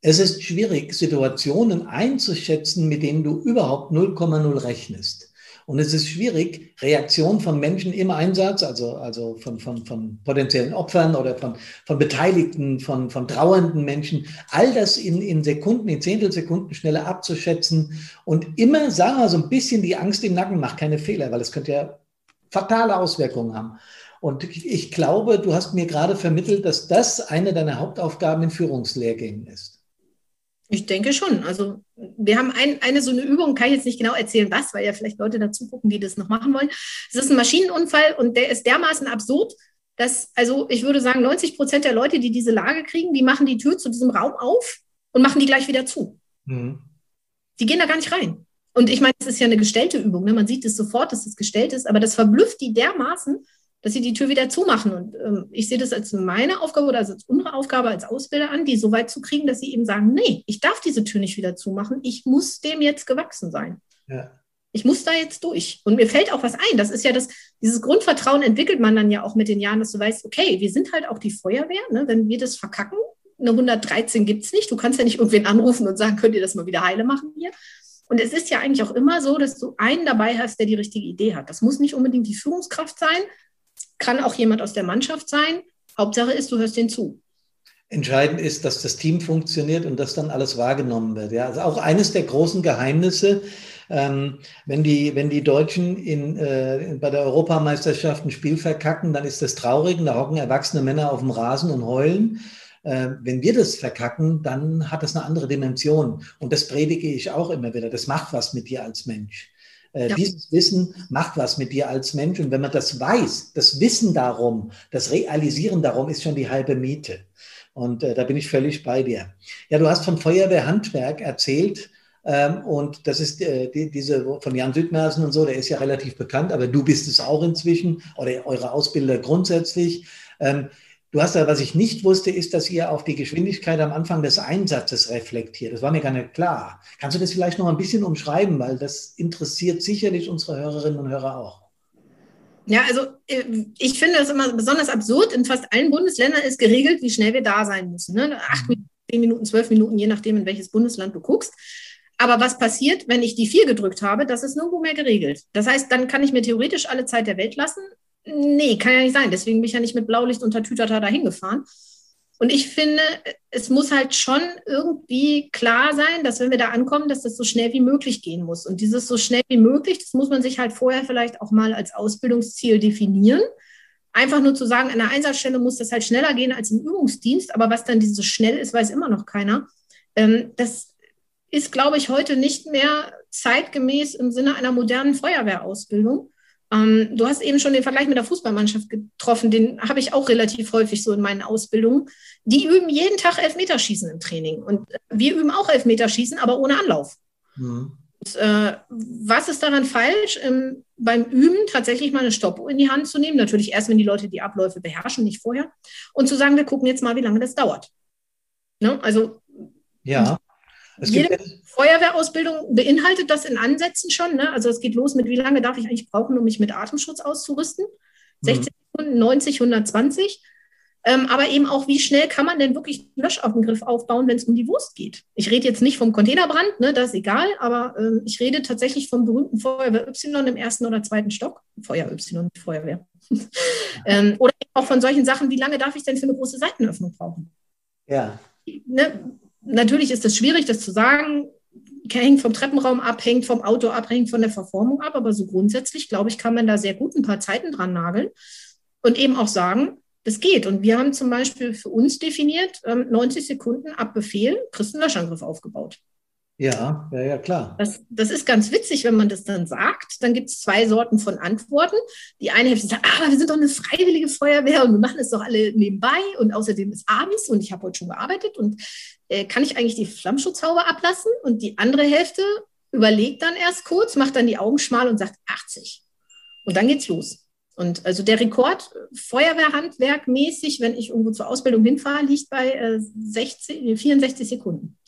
Es ist schwierig, Situationen einzuschätzen, mit denen du überhaupt 0,0 rechnest. Und es ist schwierig, Reaktion von Menschen im Einsatz, also, also von, von, von potenziellen Opfern oder von, von Beteiligten, von, von trauernden Menschen, all das in, in Sekunden, in Zehntelsekunden schneller abzuschätzen und immer, sagen wir so ein bisschen die Angst im Nacken macht keine Fehler, weil es könnte ja fatale Auswirkungen haben. Und ich glaube, du hast mir gerade vermittelt, dass das eine deiner Hauptaufgaben in Führungslehrgängen ist. Ich denke schon. Also wir haben ein, eine so eine Übung, kann ich jetzt nicht genau erzählen, was, weil ja vielleicht Leute dazu gucken, die das noch machen wollen. Es ist ein Maschinenunfall und der ist dermaßen absurd, dass, also ich würde sagen, 90 Prozent der Leute, die diese Lage kriegen, die machen die Tür zu diesem Raum auf und machen die gleich wieder zu. Mhm. Die gehen da gar nicht rein. Und ich meine, es ist ja eine gestellte Übung. Ne? Man sieht es sofort, dass es gestellt ist, aber das verblüfft die dermaßen, dass sie die Tür wieder zumachen. Und ähm, ich sehe das als meine Aufgabe oder als unsere Aufgabe als Ausbilder an, die so weit zu kriegen, dass sie eben sagen, nee, ich darf diese Tür nicht wieder zumachen. Ich muss dem jetzt gewachsen sein. Ja. Ich muss da jetzt durch. Und mir fällt auch was ein. Das ist ja das, dieses Grundvertrauen entwickelt man dann ja auch mit den Jahren, dass du weißt, okay, wir sind halt auch die Feuerwehr. Ne? Wenn wir das verkacken, eine 113 gibt es nicht. Du kannst ja nicht irgendwen anrufen und sagen, könnt ihr das mal wieder heile machen hier. Und es ist ja eigentlich auch immer so, dass du einen dabei hast, der die richtige Idee hat. Das muss nicht unbedingt die Führungskraft sein, kann auch jemand aus der Mannschaft sein. Hauptsache ist, du hörst den zu. Entscheidend ist, dass das Team funktioniert und dass dann alles wahrgenommen wird. Ja, also auch eines der großen Geheimnisse Ähm, wenn, die, wenn die Deutschen in, äh, bei der Europameisterschaft ein Spiel verkacken, dann ist das traurig. Da hocken erwachsene Männer auf dem Rasen und heulen. Äh, wenn wir das verkacken, dann hat das eine andere Dimension. Und das predige ich auch immer wieder. Das macht was mit dir als Mensch. Äh, ja. Dieses Wissen macht was mit dir als Mensch. Und wenn man das weiß, das Wissen darum, das Realisieren darum ist schon die halbe Miete. Und äh, da bin ich völlig bei dir. Ja, du hast von Feuerwehrhandwerk erzählt. Ähm, und das ist äh, die, diese von Jan Südmersen und so, der ist ja relativ bekannt, aber du bist es auch inzwischen oder eure Ausbilder grundsätzlich. Ähm, Du hast ja, was ich nicht wusste, ist, dass ihr auf die Geschwindigkeit am Anfang des Einsatzes reflektiert. Das war mir gar nicht klar. Kannst du das vielleicht noch ein bisschen umschreiben, weil das interessiert sicherlich unsere Hörerinnen und Hörer auch. Ja, also äh, ich finde es immer besonders absurd. In fast allen Bundesländern ist geregelt, wie schnell wir da sein müssen. Ne? Acht Minuten, zehn Minuten, zwölf Minuten, je nachdem, in welches Bundesland du guckst. Aber was passiert, wenn ich die vier gedrückt habe? Das ist nirgendwo mehr geregelt. Das heißt, dann kann ich mir theoretisch alle Zeit der Welt lassen. Nee, kann ja nicht sein. Deswegen bin ich ja nicht mit Blaulicht unter Tütata dahin gefahren. Und ich finde, es muss halt schon irgendwie klar sein, dass wenn wir da ankommen, dass das so schnell wie möglich gehen muss. Und dieses so schnell wie möglich, das muss man sich halt vorher vielleicht auch mal als Ausbildungsziel definieren. Einfach nur zu sagen, an der Einsatzstelle muss das halt schneller gehen als im Übungsdienst, aber was dann dieses schnell ist, weiß immer noch keiner. Ähm, das ist, glaube ich, heute nicht mehr zeitgemäß im Sinne einer modernen Feuerwehrausbildung. Ähm, du hast eben schon den Vergleich mit der Fußballmannschaft getroffen, den habe ich auch relativ häufig so in meinen Ausbildungen. Die üben jeden Tag Elfmeterschießen im Training und wir üben auch Elfmeterschießen, aber ohne Anlauf. Mhm. Und, äh, was ist daran falsch, ähm, beim Üben tatsächlich mal eine Stoppuhr in die Hand zu nehmen? Natürlich erst, wenn die Leute die Abläufe beherrschen, nicht vorher. Und zu sagen, wir gucken jetzt mal, wie lange das dauert. Ne? Also ja. Es Jede Feuerwehrausbildung beinhaltet das in Ansätzen schon. Ne? Also es geht los mit, wie lange darf ich eigentlich brauchen, um mich mit Atemschutz auszurüsten? 60 mhm. Sekunden, 90, 120. Ähm, aber eben auch, wie schnell kann man denn wirklich einen Löschaufengriff aufbauen, wenn es um die Wurst geht? Ich rede jetzt nicht vom Containerbrand, ne, das ist egal, aber ähm, ich rede tatsächlich vom berühmten Feuerwehr Y im ersten oder zweiten Stock. Feuer Y, Feuerwehr. ähm, oder auch von solchen Sachen, wie lange darf ich denn für eine große Seitenöffnung brauchen? Ja. Ne, natürlich ist es schwierig, das zu sagen. Hängt vom Treppenraum ab, hängt vom Auto ab, hängt von der Verformung ab. Aber so grundsätzlich, glaube ich, kann man da sehr gut ein paar Zeiten dran nageln und eben auch sagen, das geht. Und wir haben zum Beispiel für uns definiert, 90 ähm, Sekunden ab Befehl, kriegst einen Löschangriff aufgebaut. Ja, ja, ja, klar. Das, das ist ganz witzig, wenn man das dann sagt. Dann gibt es zwei Sorten von Antworten. Die eine Hälfte sagt, ah, wir sind doch eine freiwillige Feuerwehr und wir machen es doch alle nebenbei und außerdem ist abends und ich habe heute schon gearbeitet und äh, kann ich eigentlich die Flammschutzhaube ablassen? Und die andere Hälfte überlegt dann erst kurz, macht dann die Augen schmal und sagt 80. Und dann geht's los. Und also der Rekord Feuerwehrhandwerk mäßig, wenn ich irgendwo zur Ausbildung hinfahre, liegt bei äh, 60, 64 Sekunden.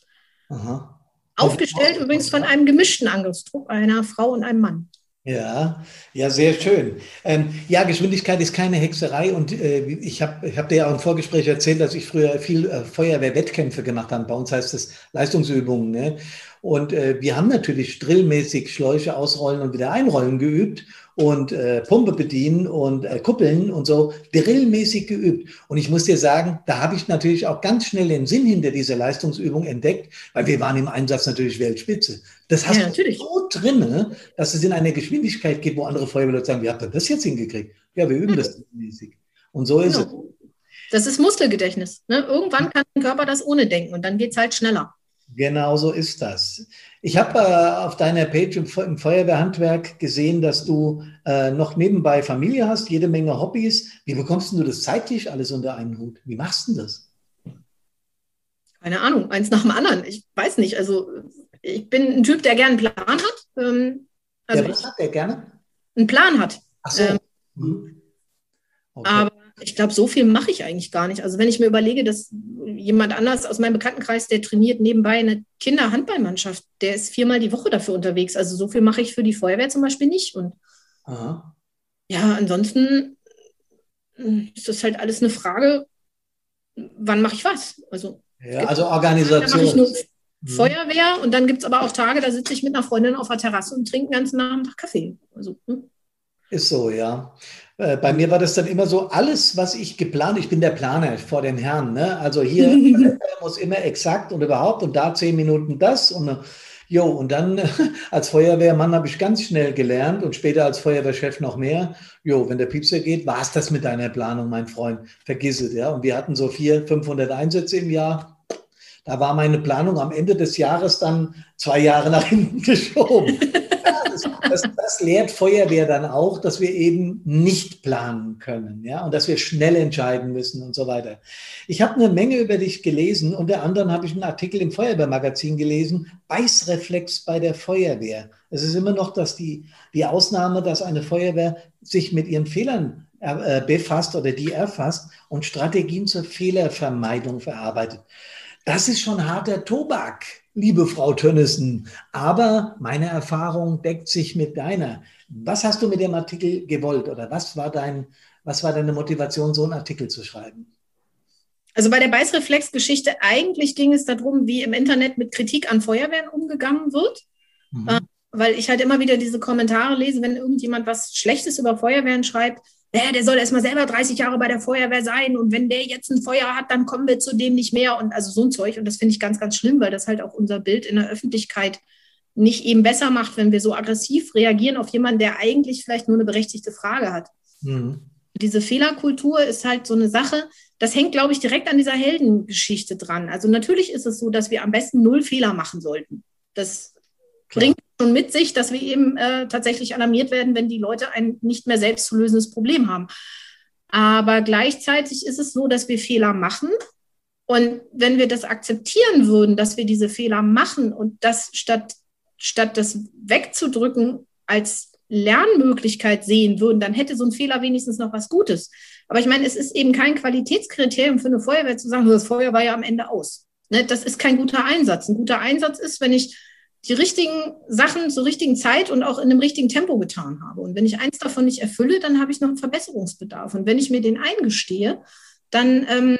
Aha. Aufgestellt übrigens von einem gemischten Angriffstrupp, einer Frau und einem Mann. Ja, ja, sehr schön. Ähm, ja, Geschwindigkeit ist keine Hexerei und äh, ich habe ich hab dir ja auch im Vorgespräch erzählt, dass ich früher viel äh, Feuerwehrwettkämpfe gemacht habe. Bei uns heißt das Leistungsübungen. Ne? Und äh, wir haben natürlich drillmäßig Schläuche ausrollen und wieder einrollen geübt und äh, Pumpe bedienen und äh, Kuppeln und so drillmäßig geübt. Und ich muss dir sagen, da habe ich natürlich auch ganz schnell den Sinn hinter dieser Leistungsübung entdeckt, weil wir waren im Einsatz natürlich Weltspitze. Das hast ja, du so drin, dass es in einer Geschwindigkeit gibt, wo andere Feuerwehrleute sagen, wie habt ihr das jetzt hingekriegt? Ja, wir üben das mäßig. Und so ist genau. es. Das ist Muskelgedächtnis. Ne? Irgendwann kann der Körper das ohne denken und dann geht es halt schneller. Genau so ist das. Ich habe äh, auf deiner Page im, im, Feuerwehrhandwerk gesehen, dass du äh, noch nebenbei Familie hast, jede Menge Hobbys. Wie bekommst du das zeitlich alles unter einen Hut? Wie machst du das? Keine Ahnung, eins nach dem anderen. Ich weiß nicht. Also ich bin ein Typ, der gerne einen Plan hat. Ähm, also ja, was hat der gerne? Einen Plan hat. Ach so. Ähm, mhm. okay. Aber ich glaube, so viel mache ich eigentlich gar nicht. Also wenn ich mir überlege, dass jemand anders aus meinem Bekanntenkreis, der trainiert nebenbei eine Kinderhandballmannschaft, der ist viermal die Woche dafür unterwegs. Also so viel mache ich für die Feuerwehr zum Beispiel nicht. Und Aha. ja, ansonsten hm, ist das halt alles eine Frage, wann mache ich was? Also, ja, also Organisation. ich nur mhm. Feuerwehr und dann gibt es aber auch Tage, da sitze ich mit einer Freundin auf der Terrasse und trinke den ganzen Nachmittag Kaffee. Also, hm. Ist so, ja. Äh, bei mir war das dann immer so, alles, was ich geplant, ich bin der Planer vor den Herren, ne? also hier muss immer exakt und überhaupt und da zehn Minuten das und Jo, und dann als Feuerwehrmann habe ich ganz schnell gelernt und später als Feuerwehrchef noch mehr. Jo, wenn der Piepser geht, war es das mit deiner Planung, mein Freund. Vergiss es, ja. Und wir hatten so 400, 500 Einsätze im Jahr. Da war meine Planung am Ende des Jahres dann zwei Jahre nach hinten geschoben. Das, das, das, lehrt Feuerwehr dann auch, dass wir eben nicht planen können, ja, und dass wir schnell entscheiden müssen und so weiter. Ich habe eine Menge über dich gelesen. Unter anderem habe ich einen Artikel im Feuerwehrmagazin gelesen, Beißreflex bei der Feuerwehr. Es ist immer noch dass die, die Ausnahme, dass eine Feuerwehr sich mit ihren Fehlern äh, befasst oder die erfasst und Strategien zur Fehlervermeidung verarbeitet. Das ist schon harter Tobak liebe Frau Tönnissen. Aber meine Erfahrung deckt sich mit deiner. Was hast du mit dem Artikel gewollt oder was war, dein, was war deine Motivation, so einen Artikel zu schreiben? Also bei der Beißreflex-Geschichte, eigentlich ging es darum, wie im Internet mit Kritik an Feuerwehren umgegangen wird. Mhm. Äh, weil ich halt immer wieder diese Kommentare lese, wenn irgendjemand was Schlechtes über Feuerwehren schreibt, äh, der soll erstmal selber 30 Jahre bei der Feuerwehr sein und wenn der jetzt ein Feuer hat, dann kommen wir zu dem nicht mehr und also so ein Zeug und das finde ich ganz, ganz schlimm, weil das halt auch unser Bild in der Öffentlichkeit nicht eben besser macht, wenn wir so aggressiv reagieren auf jemanden, der eigentlich vielleicht nur eine berechtigte Frage hat. Mhm. Diese Fehlerkultur ist halt so eine Sache, das hängt, glaube ich, direkt an dieser Heldengeschichte dran. Also natürlich ist es so, dass wir am besten null Fehler machen sollten. Das. Bringt schon mit sich, dass wir eben äh, tatsächlich alarmiert werden, wenn die Leute ein nicht mehr selbst zu lösendes Problem haben. Aber gleichzeitig ist es so, dass wir Fehler machen. Und wenn wir das akzeptieren würden, dass wir diese Fehler machen und das statt, statt das wegzudrücken als Lernmöglichkeit sehen würden, dann hätte so ein Fehler wenigstens noch was Gutes. Aber ich meine, es ist eben kein Qualitätskriterium für eine Feuerwehr zu sagen, das Feuer war ja am Ende aus. Ne, das ist kein guter Einsatz. Ein guter Einsatz ist, wenn ich die richtigen Sachen zur richtigen Zeit und auch in dem richtigen Tempo getan habe. Und wenn ich eins davon nicht erfülle, dann habe ich noch einen Verbesserungsbedarf. Und wenn ich mir den eingestehe, dann ähm,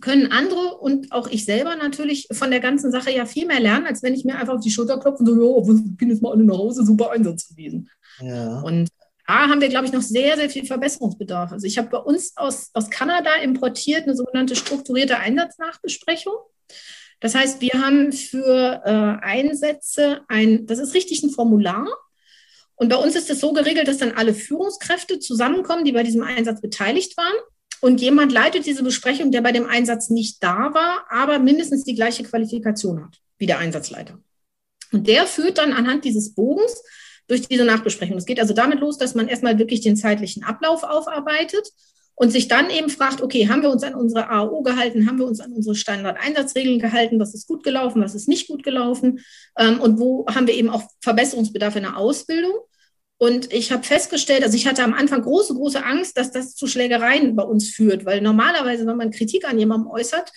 können andere und auch ich selber natürlich von der ganzen Sache ja viel mehr lernen, als wenn ich mir einfach auf die Schulter klopfe und so, oh, wir gehen jetzt mal alle nach Hause, super Einsatz gewesen. Ja. Und da haben wir, glaube ich, noch sehr, sehr viel Verbesserungsbedarf. Also ich habe bei uns aus, aus Kanada importiert eine sogenannte strukturierte Einsatznachbesprechung. Das heißt, wir haben für äh, Einsätze ein, das ist richtig ein Formular. Und bei uns ist es so geregelt, dass dann alle Führungskräfte zusammenkommen, die bei diesem Einsatz beteiligt waren. Und jemand leitet diese Besprechung, der bei dem Einsatz nicht da war, aber mindestens die gleiche Qualifikation hat wie der Einsatzleiter. Und der führt dann anhand dieses Bogens durch diese Nachbesprechung. Es geht also damit los, dass man erstmal wirklich den zeitlichen Ablauf aufarbeitet und sich dann eben fragt, okay, haben wir uns an unsere AO gehalten, haben wir uns an unsere Standardeinsatzregeln gehalten, was ist gut gelaufen, was ist nicht gut gelaufen ähm, und wo haben wir eben auch Verbesserungsbedarf in der Ausbildung. Und ich habe festgestellt, also ich hatte am Anfang große, große Angst, dass das zu Schlägereien bei uns führt, weil normalerweise, wenn man Kritik an jemandem äußert,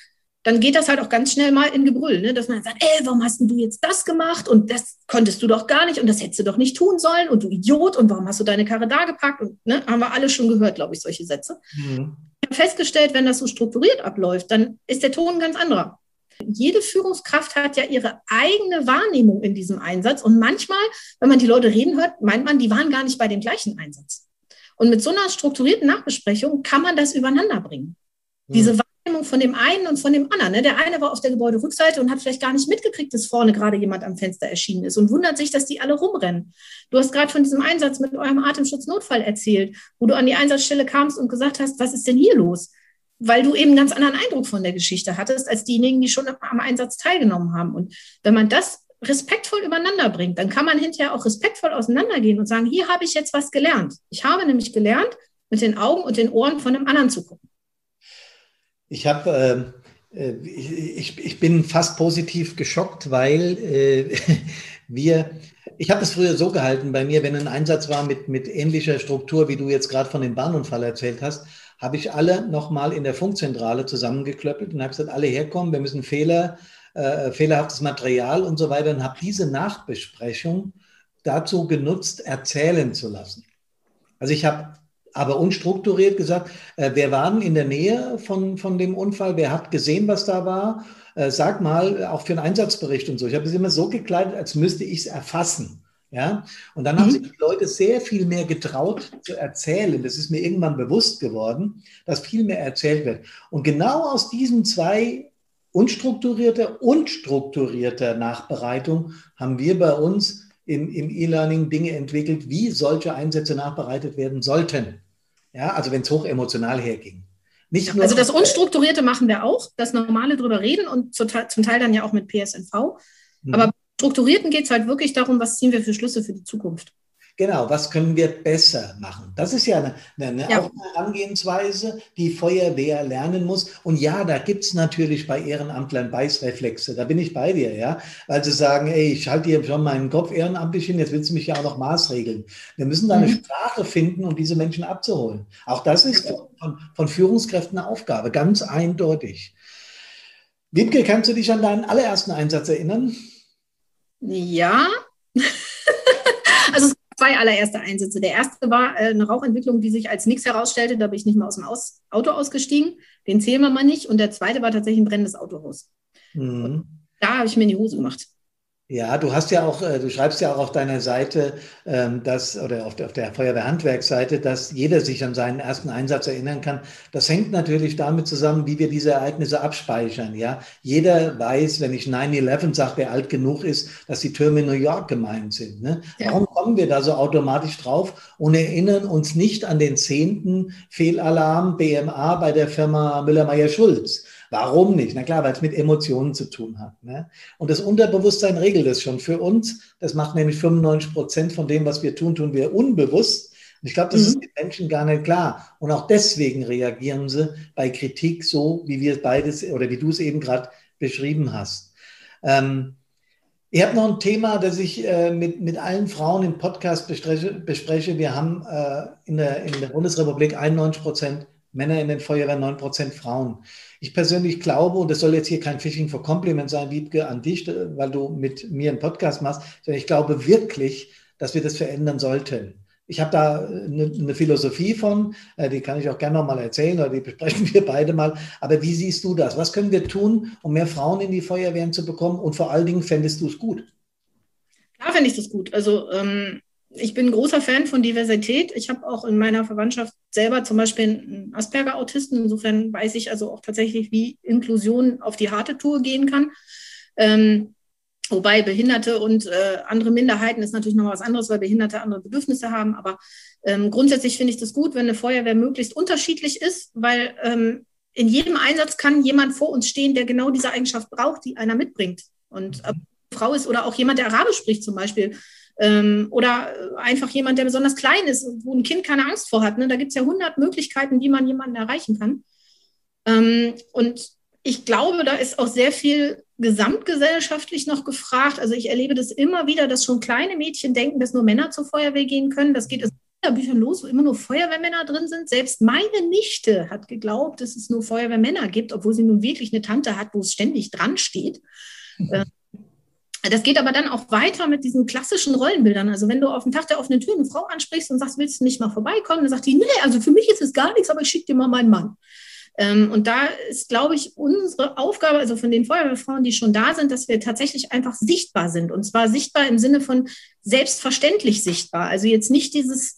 dann geht das halt auch ganz schnell mal in Gebrüll, ne? dass man sagt, ey, warum hast du jetzt das gemacht und das konntest du doch gar nicht und das hättest du doch nicht tun sollen und du Idiot und warum hast du deine Karre da gepackt und ne? haben wir alle schon gehört, glaube ich, solche Sätze. Mhm. Ich habe festgestellt, wenn das so strukturiert abläuft, dann ist der Ton ganz anderer. Jede Führungskraft hat ja ihre eigene Wahrnehmung in diesem Einsatz und manchmal, wenn man die Leute reden hört, meint man, die waren gar nicht bei dem gleichen Einsatz. Und mit so einer strukturierten Nachbesprechung kann man das übereinander bringen. Mhm. Diese von dem einen und von dem anderen. Ne? Der eine war auf der Gebäuderückseite und hat vielleicht gar nicht mitgekriegt, dass vorne gerade jemand am Fenster erschienen ist und wundert sich, dass die alle rumrennen. Du hast gerade von diesem Einsatz mit eurem Atemschutznotfall erzählt, wo du an die Einsatzstelle kamst und gesagt hast, was ist denn hier los? Weil du eben einen ganz anderen Eindruck von der Geschichte hattest, als diejenigen, die schon am Einsatz teilgenommen haben. Und wenn man das respektvoll übereinander bringt, dann kann man hinterher auch respektvoll auseinandergehen und sagen, hier habe ich jetzt was gelernt. Ich habe nämlich gelernt, mit den Augen und den Ohren von dem anderen zu gucken. Ich habe, äh, äh ich, ich bin fast positiv geschockt, weil äh, wir, ich habe es früher so gehalten bei mir, wenn ein Einsatz war mit, mit ähnlicher Struktur, wie du jetzt gerade von dem Bahnunfall erzählt hast, habe ich alle nochmal in der Funkzentrale zusammengeklöppelt und habe gesagt, alle herkommen, wir müssen Fehler, äh, fehlerhaftes Material und so weiter und habe diese Nachbesprechung dazu genutzt, erzählen zu lassen. Also ich habe aber unstrukturiert gesagt, äh, wer war denn in der Nähe von, von dem Unfall? Wer hat gesehen, was da war? Äh, sag mal, auch für einen Einsatzbericht und so. Ich habe es immer so gekleidet, als müsste ich es erfassen. Ja? Und dann mhm. haben sich die Leute sehr viel mehr getraut zu erzählen. Das ist mir irgendwann bewusst geworden, dass viel mehr erzählt wird. Und genau aus diesen zwei unstrukturierter und strukturierter Nachbereitung haben wir bei uns im, im E-Learning Dinge entwickelt, wie solche Einsätze nachbereitet werden sollten. Ja, also wenn es hochemotional herging. Nicht nur also das Unstrukturierte machen wir auch, das Normale drüber reden und zum Teil dann ja auch mit PSNV. Mhm. Aber Strukturierten geht es halt wirklich darum, was ziehen wir für Schlüsse für die Zukunft. Genau, was können wir besser machen? Das ist ja eine, eine, ja. Herangehensweise, die Feuerwehr lernen muss. Und ja, da gibt es natürlich bei Ehrenamtlern Beißreflexe. Da bin ich bei dir, ja. Weil sie sagen, ey, ich halte hier schon meinen Kopf ehrenamtlich hin, jetzt willst du mich ja auch noch maßregeln. Wir müssen da eine mhm. Sprache finden, um diese Menschen abzuholen. Auch das ist von, von Führungskräften eine Aufgabe, ganz eindeutig. Wiebke, kannst du dich an deinen allerersten Einsatz erinnern? Ja. zwei allererste Einsätze. Der erste war äh, eine Rauchentwicklung, die sich als nichts herausstellte. Da bin ich nicht mehr aus dem aus Auto ausgestiegen. Den zählen wir mal nicht. Und der zweite war tatsächlich ein brennendes Autohaus. Mhm. Da habe ich mir in die Hose gemacht. Ja, du hast ja auch, äh, du schreibst ja auch auf deiner Seite, ähm, dass, oder auf der, auf der Feuerwehrhandwerksseite, dass jeder sich an seinen ersten Einsatz erinnern kann. Das hängt natürlich damit zusammen, wie wir diese Ereignisse abspeichern. Ja, jeder weiß, wenn ich 9-11 sage, wer alt genug ist, dass die Türme in New York gemeint sind. Ne? Ja. Warum kommen wir da so automatisch drauf und erinnern uns nicht an den zehnten Fehlalarm BMA bei der Firma Müller-Meyer-Schulz? Warum nicht? Na klar, weil es mit Emotionen zu tun hat. Ne? Und das Unterbewusstsein regelt es schon für uns. Das macht nämlich 95 Prozent von dem, was wir tun, tun wir unbewusst. Und ich glaube, das mhm. ist den Menschen gar nicht klar. Und auch deswegen reagieren sie bei Kritik so, wie wir beides oder wie du es eben gerade beschrieben hast. Ähm, ich habe noch ein Thema, das ich äh, mit, mit allen Frauen im Podcast bespreche. bespreche. Wir haben äh, in, der, in der Bundesrepublik 91 Prozent Männer in den Feuerwehren, 9 Prozent Frauen. Ich persönlich glaube, und das soll jetzt hier kein Fishing for Compliment sein, Wiebke, an dich, weil du mit mir einen Podcast machst, sondern ich glaube wirklich, dass wir das verändern sollten. Ich habe da eine, eine, Philosophie von, äh, die kann ich auch gerne nochmal erzählen oder die besprechen wir beide mal. Aber wie siehst du das? Was können wir tun, um mehr Frauen in die Feuerwehren zu bekommen? Und vor allen Dingen, fändest du es gut? Klar fände ich das gut. Also ähm, ich bin ein großer Fan von Diversität. Ich habe auch in meiner Verwandtschaft selber zum Beispiel einen Asperger-Autisten. Insofern weiß ich also auch tatsächlich, wie Inklusion auf die harte Tour gehen kann. Ähm, wobei Behinderte und äh, andere Minderheiten ist natürlich noch was anderes, weil Behinderte andere Bedürfnisse haben. Aber ähm, grundsätzlich finde ich das gut, wenn eine Feuerwehr möglichst unterschiedlich ist, weil ähm, in jedem Einsatz kann jemand vor uns stehen, der genau diese Eigenschaft braucht, die einer mitbringt. Und mhm. Frau ist oder auch jemand, der Arabisch spricht zum Beispiel ähm, oder einfach jemand, der besonders klein ist, wo ein Kind keine Angst vor hat. Ne? Da gibt es ja hundert Möglichkeiten, wie man jemanden erreichen kann. Ähm, und ich glaube, da ist auch sehr viel gesamtgesellschaftlich noch gefragt. Also ich erlebe das immer wieder, dass schon kleine Mädchen denken, dass nur Männer zur Feuerwehr gehen können. Das geht in Büchern los, wo immer nur Feuerwehrmänner drin sind. Selbst meine Nichte hat geglaubt, dass es nur Feuerwehrmänner gibt, obwohl sie nun wirklich eine Tante hat, wo es ständig dran steht. Mhm. Das geht aber dann auch weiter mit diesen klassischen Rollenbildern. Also wenn du auf dem Tag der offenen Tür eine Frau ansprichst und sagst, willst du nicht mal vorbeikommen, dann sagt die, nee, also für mich ist es gar nichts, aber ich schicke dir mal meinen Mann. Ähm, und da ist, glaube ich, unsere Aufgabe, also von den Feuerwehrfrauen, die schon da sind, dass wir tatsächlich einfach sichtbar sind. Und zwar sichtbar im Sinne von selbstverständlich sichtbar. Also jetzt nicht dieses,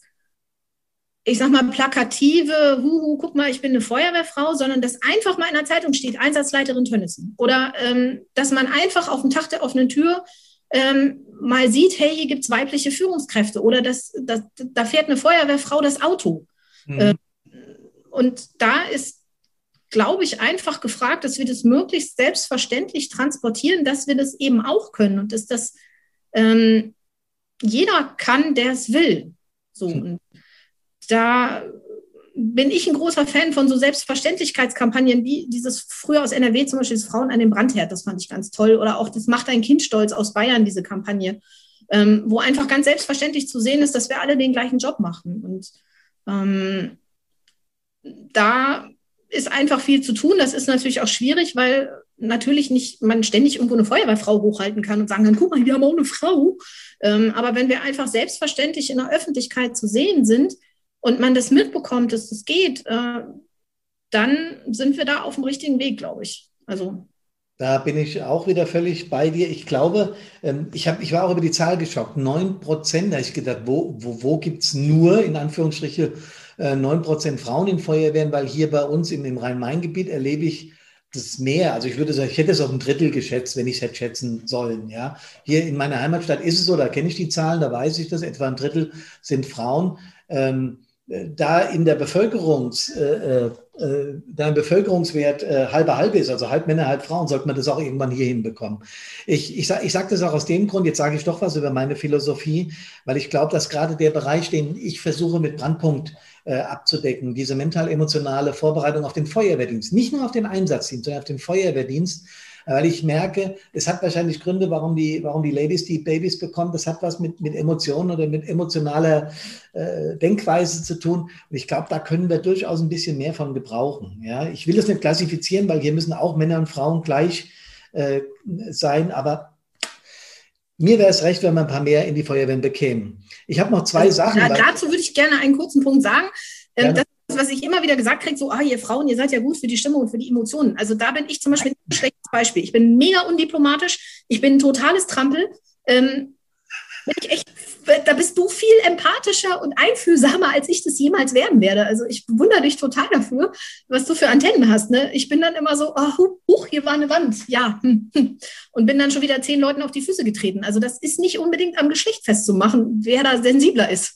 ich sag mal, plakative, huhu, guck mal, ich bin eine Feuerwehrfrau, sondern dass einfach mal in der Zeitung steht, Einsatzleiterin Tönnissen. Oder ähm, dass man einfach auf dem Tag der offenen Tür ähm, mal sieht, hey, hier gibt es weibliche Führungskräfte oder das, das, da fährt eine Feuerwehrfrau das Auto. Mhm. Ähm, und da ist, glaube ich, einfach gefragt, dass wir das möglichst selbstverständlich transportieren, dass wir das eben auch können und dass das ähm, jeder kann, der es will. So. Mhm. Da bin ich ein großer Fan von so Selbstverständlichkeitskampagnen wie dieses früher aus NRW zum Beispiel das Frauen an den Brandherd, das fand ich ganz toll. Oder auch das Macht ein Kind stolz aus Bayern, diese Kampagne, ähm, wo einfach ganz selbstverständlich zu sehen ist, dass wir alle den gleichen Job machen. Und ähm, da ist einfach viel zu tun. Das ist natürlich auch schwierig, weil natürlich nicht man ständig irgendwo eine Feuerwehrfrau hochhalten kann und sagen kann, guck mal, wir haben auch eine Frau. Ähm, aber wenn wir einfach selbstverständlich in der Öffentlichkeit zu sehen sind, und man das mitbekommt, dass das geht, äh, dann sind wir da auf dem richtigen Weg, glaube ich. Also da bin ich auch wieder völlig bei dir. Ich glaube, ähm, ich, hab, ich war auch über die Zahl geschockt. 9 Prozent, da habe ich gedacht, wo, wo, wo gibt es nur, in Anführungsstriche, 9 äh, Prozent Frauen in Feuerwehren, weil hier bei uns im, im Rhein-Main-Gebiet erlebe ich das mehr. Also ich würde sagen, ich hätte es auf ein Drittel geschätzt, wenn ich es hätte schätzen sollen. Ja, hier in meiner Heimatstadt ist es so, da kenne ich die Zahlen, da weiß ich das. Etwa ein Drittel sind Frauen. Ähm, da in der Bevölkerungs, äh, äh, da im Bevölkerungswert äh, halbe halbe ist, also halb Männer, halb Frauen, sollte man das auch irgendwann hier hinbekommen. Ich, ich, ich sage das auch aus dem Grund, jetzt sage ich doch was über meine Philosophie, weil ich glaube, dass gerade der Bereich, den ich versuche mit Brandpunkt äh, abzudecken, diese mental-emotionale Vorbereitung auf den Feuerwehrdienst, nicht nur auf den Einsatzdienst, sondern auf den Feuerwehrdienst, weil ich merke, es hat wahrscheinlich Gründe, warum die, warum die Ladies die Babys bekommen. Das hat was mit, mit Emotionen oder mit emotionaler äh, Denkweise zu tun. Und ich glaube, da können wir durchaus ein bisschen mehr von gebrauchen. Ja? Ich will das nicht klassifizieren, weil hier müssen auch Männer und Frauen gleich äh, sein, aber mir wäre es recht, wenn wir ein paar mehr in die Feuerwehren bekämen. Ich habe noch zwei also, Sachen. Ja, dazu würde ich gerne einen kurzen Punkt sagen. Ähm, das was ich immer wieder gesagt kriege, so, ah, ihr Frauen, ihr seid ja gut für die Stimme und für die Emotionen. Also da bin ich zum Beispiel ein schlechtes Beispiel. Ich bin mega undiplomatisch, ich bin ein totales Trampel. Ähm, echt, da bist du viel empathischer und einfühlsamer, als ich das jemals werden werde. Also ich bewundere dich total dafür, was du für Antennen hast. Ne? Ich bin dann immer so, oh, huch, hier war eine Wand. Ja. Hm, hm. Und bin dann schon wieder zehn Leuten auf die Füße getreten. Also das ist nicht unbedingt am Geschlecht festzumachen, wer da sensibler ist.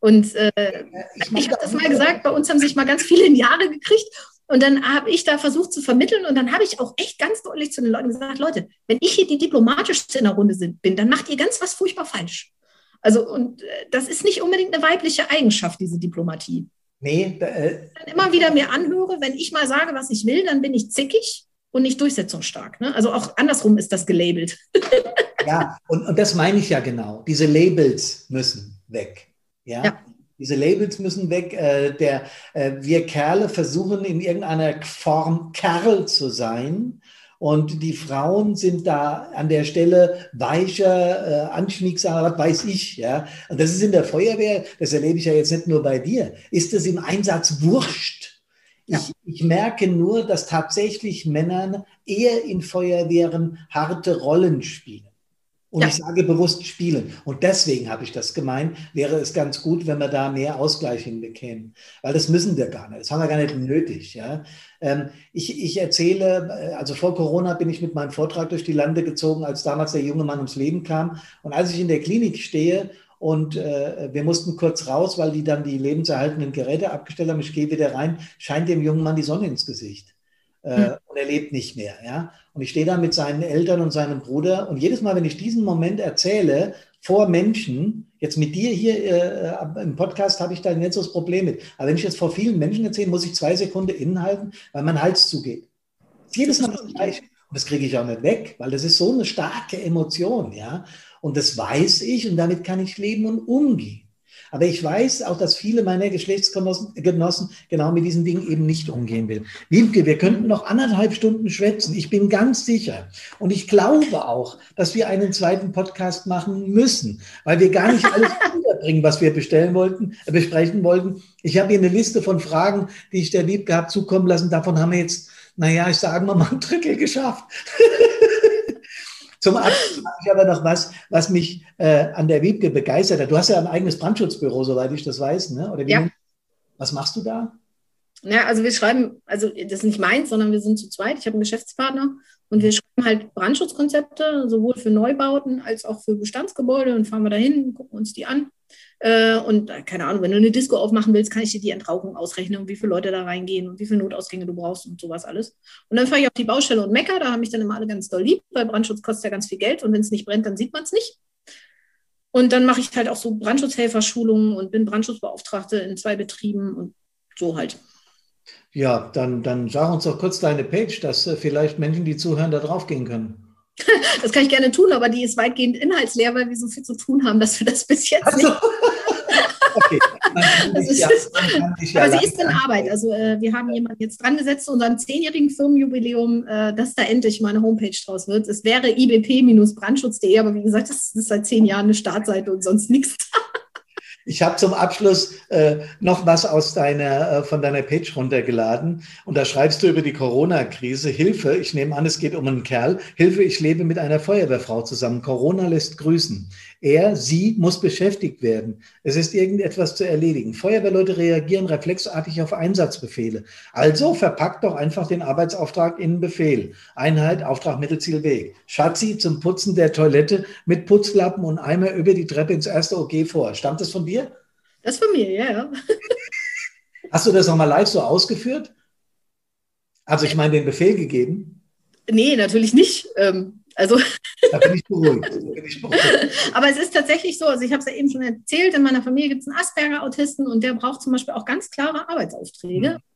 Und äh, ich, ich habe das mal gesagt, bei uns haben sich mal ganz viele in Jahre gekriegt. Und dann habe ich da versucht zu vermitteln und dann habe ich auch echt ganz deutlich zu den Leuten gesagt, Leute, wenn ich hier die diplomatischste in der Runde bin, dann macht ihr ganz was furchtbar falsch. Also und äh, das ist nicht unbedingt eine weibliche Eigenschaft, diese Diplomatie. Nee. Äh, dann immer wieder mir anhöre, wenn ich mal sage, was ich will, dann bin ich zickig und nicht durchsetzungsstark. Ne? Also auch andersrum ist das gelabelt. ja, und, und das meine ich ja genau. Diese Labels müssen weg. Ja? ja. Diese Labels müssen weg. Äh, der, äh, wir Kerle versuchen in irgendeiner Form Kerl zu sein. Und die Frauen sind da an der Stelle weicher, äh, anschmiegsamer, was weiß ich. Ja? Und das ist in der Feuerwehr, das erlebe ich ja jetzt nicht nur bei dir, ist es im Einsatz wurscht. Ja. Ich, ich merke nur, dass tatsächlich Männer eher in Feuerwehren harte Rollen spielen. Und ja. ich sage bewusst spielen. Und deswegen habe ich das gemeint, wäre es ganz gut, wenn wir da mehr Ausgleich hinbekämen. Weil das müssen wir gar nicht. Das haben wir gar nicht nötig. Ja? Ähm, ich, ich erzähle, äh, also vor Corona bin ich mit meinem Vortrag durch die Lande gezogen, als damals der junge Mann ums Leben kam. Und als ich in der Klinik stehe und äh, wir mussten kurz raus, weil die dann die lebenserhaltenden Geräte abgestellt haben, ich gehe wieder rein, scheint dem jungen Mann die Sonne ins Gesicht. Äh, hm. Und er lebt nicht mehr. Ja? Und ich stehe da mit seinen Eltern und seinem Bruder. Und jedes Mal, wenn ich diesen Moment erzähle, vor Menschen, jetzt mit dir hier äh, im Podcast habe ich da nicht so das Problem mit. Aber wenn ich jetzt vor vielen Menschen erzähle, muss ich zwei Sekunden innehalten, weil mein Hals zugeht. Jedes Mal das Gleiche. Und das kriege ich auch nicht weg, weil das ist so eine starke Emotion, ja. Und das weiß ich und damit kann ich leben und umgehen. Aber ich weiß auch, dass viele meiner Geschlechtsgenossen genau mit diesen Dingen eben nicht umgehen will. Wiebke, wir könnten noch anderthalb Stunden schwätzen. Ich bin ganz sicher. Und ich glaube auch, dass wir einen zweiten Podcast machen müssen, weil wir gar nicht alles unterbringen, was wir bestellen wollten, äh, besprechen wollten. Ich habe hier eine Liste von Fragen, die ich der Wiebke habe zukommen lassen. Davon haben wir jetzt, naja, ich sage mal, mal ein Drittel geschafft. Zum Abschluss habe ich aber noch was, was mich äh, an der Wiebke begeistert hat. Du hast ja ein eigenes Brandschutzbüro, soweit ich das weiß. Ne? Oder ja. Was machst du da? Ja, also wir schreiben, also das ist nicht meins, sondern wir sind zu zweit. Ich habe einen Geschäftspartner und wir schreiben halt Brandschutzkonzepte, sowohl für Neubauten als auch für Bestandsgebäude und fahren wir dahin, gucken uns die an äh, und äh, keine Ahnung, wenn du eine Disco aufmachen willst, kann ich dir die Entrauchung ausrechnen und wie viele Leute da reingehen und wie viele Notausgänge du brauchst und sowas alles. Und dann fahre ich auf die Baustelle und mecker, da haben mich dann immer alle ganz doll lieb, weil Brandschutz kostet ja ganz viel Geld und wenn es nicht brennt, dann sieht man es nicht. Und dann mache ich halt auch so Brandschutzhelferschulungen und bin Brandschutzbeauftragte in zwei Betrieben und so halt. Ja, dann, dann sag uns doch kurz deine Page, dass äh, vielleicht Menschen, die zuhören, da drauf gehen können. Das kann ich gerne tun, aber die ist weitgehend inhaltsleer, weil wir so viel zu tun haben, dass wir das bis jetzt also, nicht. Okay. Also ja, ja aber sie ist in Arbeit. Also äh, wir haben jemanden jetzt dran gesetzt zu unserem zehnjährigen Firmenjubiläum, äh, dass da endlich mal eine Homepage draus wird. Es wäre ibp-brandschutz.de, aber wie gesagt, das ist seit zehn Jahren eine Startseite und sonst nichts. Ich habe zum Abschluss äh, noch was aus deiner, äh, von deiner Page runtergeladen. Und da schreibst du über die Corona-Krise. Hilfe, ich nehme an, es geht um einen Kerl. Hilfe, ich lebe mit einer Feuerwehrfrau zusammen. Corona lässt grüßen. Er, sie muss beschäftigt werden. Es ist irgendetwas zu erledigen. Feuerwehrleute reagieren reflexartig auf Einsatzbefehle. Also verpackt doch einfach den Arbeitsauftrag in einen Befehl. Einheit, Auftrag, Mittel, Ziel, Weg. Schatzi zum Putzen der Toilette mit Putzlappen und Eimer über die Treppe ins erste OG vor. Stammt das von dir? Das von mir, ja. ja. Hast du das nochmal live so ausgeführt? Also ich meine, den Befehl gegeben? Nee, natürlich nicht. Ähm, also da bin ich beruhigt. Bin ich beruhigt. Aber es ist tatsächlich so, also ich habe es ja eben schon erzählt, in meiner Familie gibt es einen Asperger-Autisten und der braucht zum Beispiel auch ganz klare Arbeitsaufträge. Mhm.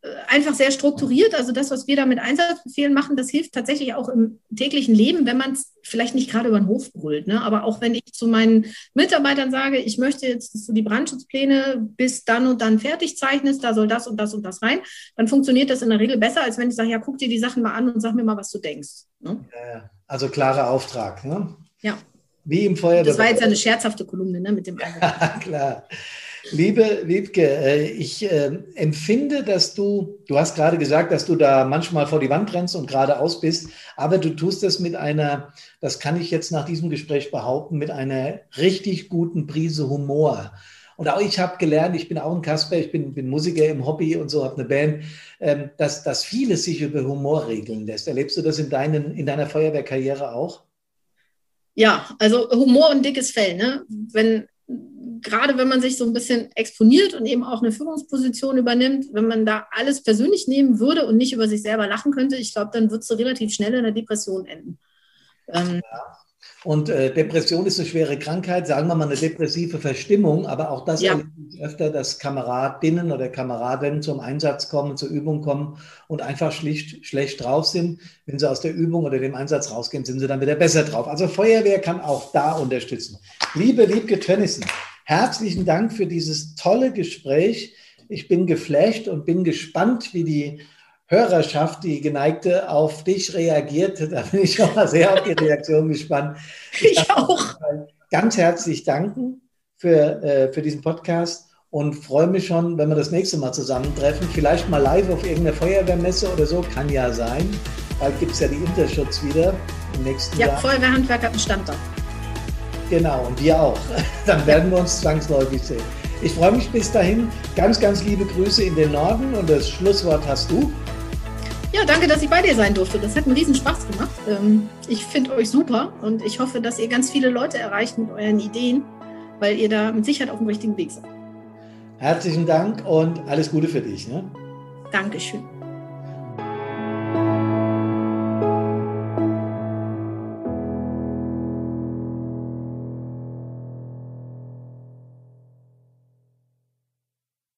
Äh, einfach sehr strukturiert. Also das, was wir da mit Einsatzbefehlen machen, das hilft tatsächlich auch im täglichen Leben, wenn man es vielleicht nicht gerade über den Hof brüllt. Ne? Aber auch wenn ich zu meinen Mitarbeitern sage, ich möchte jetzt, dass du die Brandschutzpläne bis dann und dann fertig zeichnest, da soll das und das und das rein, dann funktioniert das in der Regel besser, als wenn ich sage, ja, guck dir die Sachen mal an und sag mir mal, was du denkst. Ne? Also klarer Auftrag. Ne? Ja. Wie im Feuerwehr. Das war jetzt eine scherzhafte Kolumne ne, mit dem Ja, klar. Liebe Wiebke, äh, ich äh, empfinde, dass du, du hast gerade gesagt, dass du da manchmal vor die Wand rennst und geradeaus bist, aber du tust das mit einer, das kann ich jetzt nach diesem Gespräch behaupten, mit einer richtig guten Prise Humor. Und auch ich habe gelernt, ich bin auch ein Kasper, ich bin, bin Musiker im Hobby und so, habe eine Band, ähm, dass, dass vieles sich über Humor regeln lässt. Erlebst du das in, deinen, in deiner Feuerwehrkarriere auch? Ja, also Humor und dickes Fell. Ne? Wenn gerade wenn man sich so ein bisschen exponiert und eben auch eine Führungsposition übernimmt, wenn man da alles persönlich nehmen würde und nicht über sich selber lachen könnte, ich glaube, dann wird es relativ schnell in der Depression enden. Ähm, ja. Und äh, Depression ist eine schwere Krankheit, sagen wir mal eine depressive Verstimmung, aber auch das ja. öfter, dass Kameradinnen oder Kameraden zum Einsatz kommen, zur Übung kommen und einfach schlicht schlecht drauf sind. Wenn sie aus der Übung oder dem Einsatz rausgehen, sind sie dann wieder besser drauf. Also Feuerwehr kann auch da unterstützen. Liebe Liebke Tönnissen, Herzlichen Dank für dieses tolle Gespräch. Ich bin geflasht und bin gespannt, wie die Hörerschaft, die geneigte, auf dich reagiert. Da bin ich schon mal sehr auf die Reaktion gespannt. Ich, ich auch. Ganz herzlich danken für, äh, für diesen Podcast und freue mich schon, wenn wir das nächste Mal zusammentreffen. Vielleicht mal live auf irgendeiner Feuerwehrmesse oder so, kann ja sein. Bald gibt es ja die Interschutz wieder im nächsten ja, Jahr. Ja, Feuerwehrhandwerk hat einen Standort. Genau, und wir auch. Dann werden wir uns zwangsläufig sehen. Ich freue mich bis dahin. Ganz, ganz liebe Grüße in den Norden und das Schlusswort hast du. Ja, danke, dass ich bei dir sein durfte. Das hat einen riesen Spaß gemacht. Ähm, ich finde euch super und ich hoffe, dass ihr ganz viele Leute erreicht mit euren Ideen, weil ihr da mit Sicherheit auf dem richtigen Weg seid. Herzlichen Dank und alles Gute für dich. Ne? Dankeschön.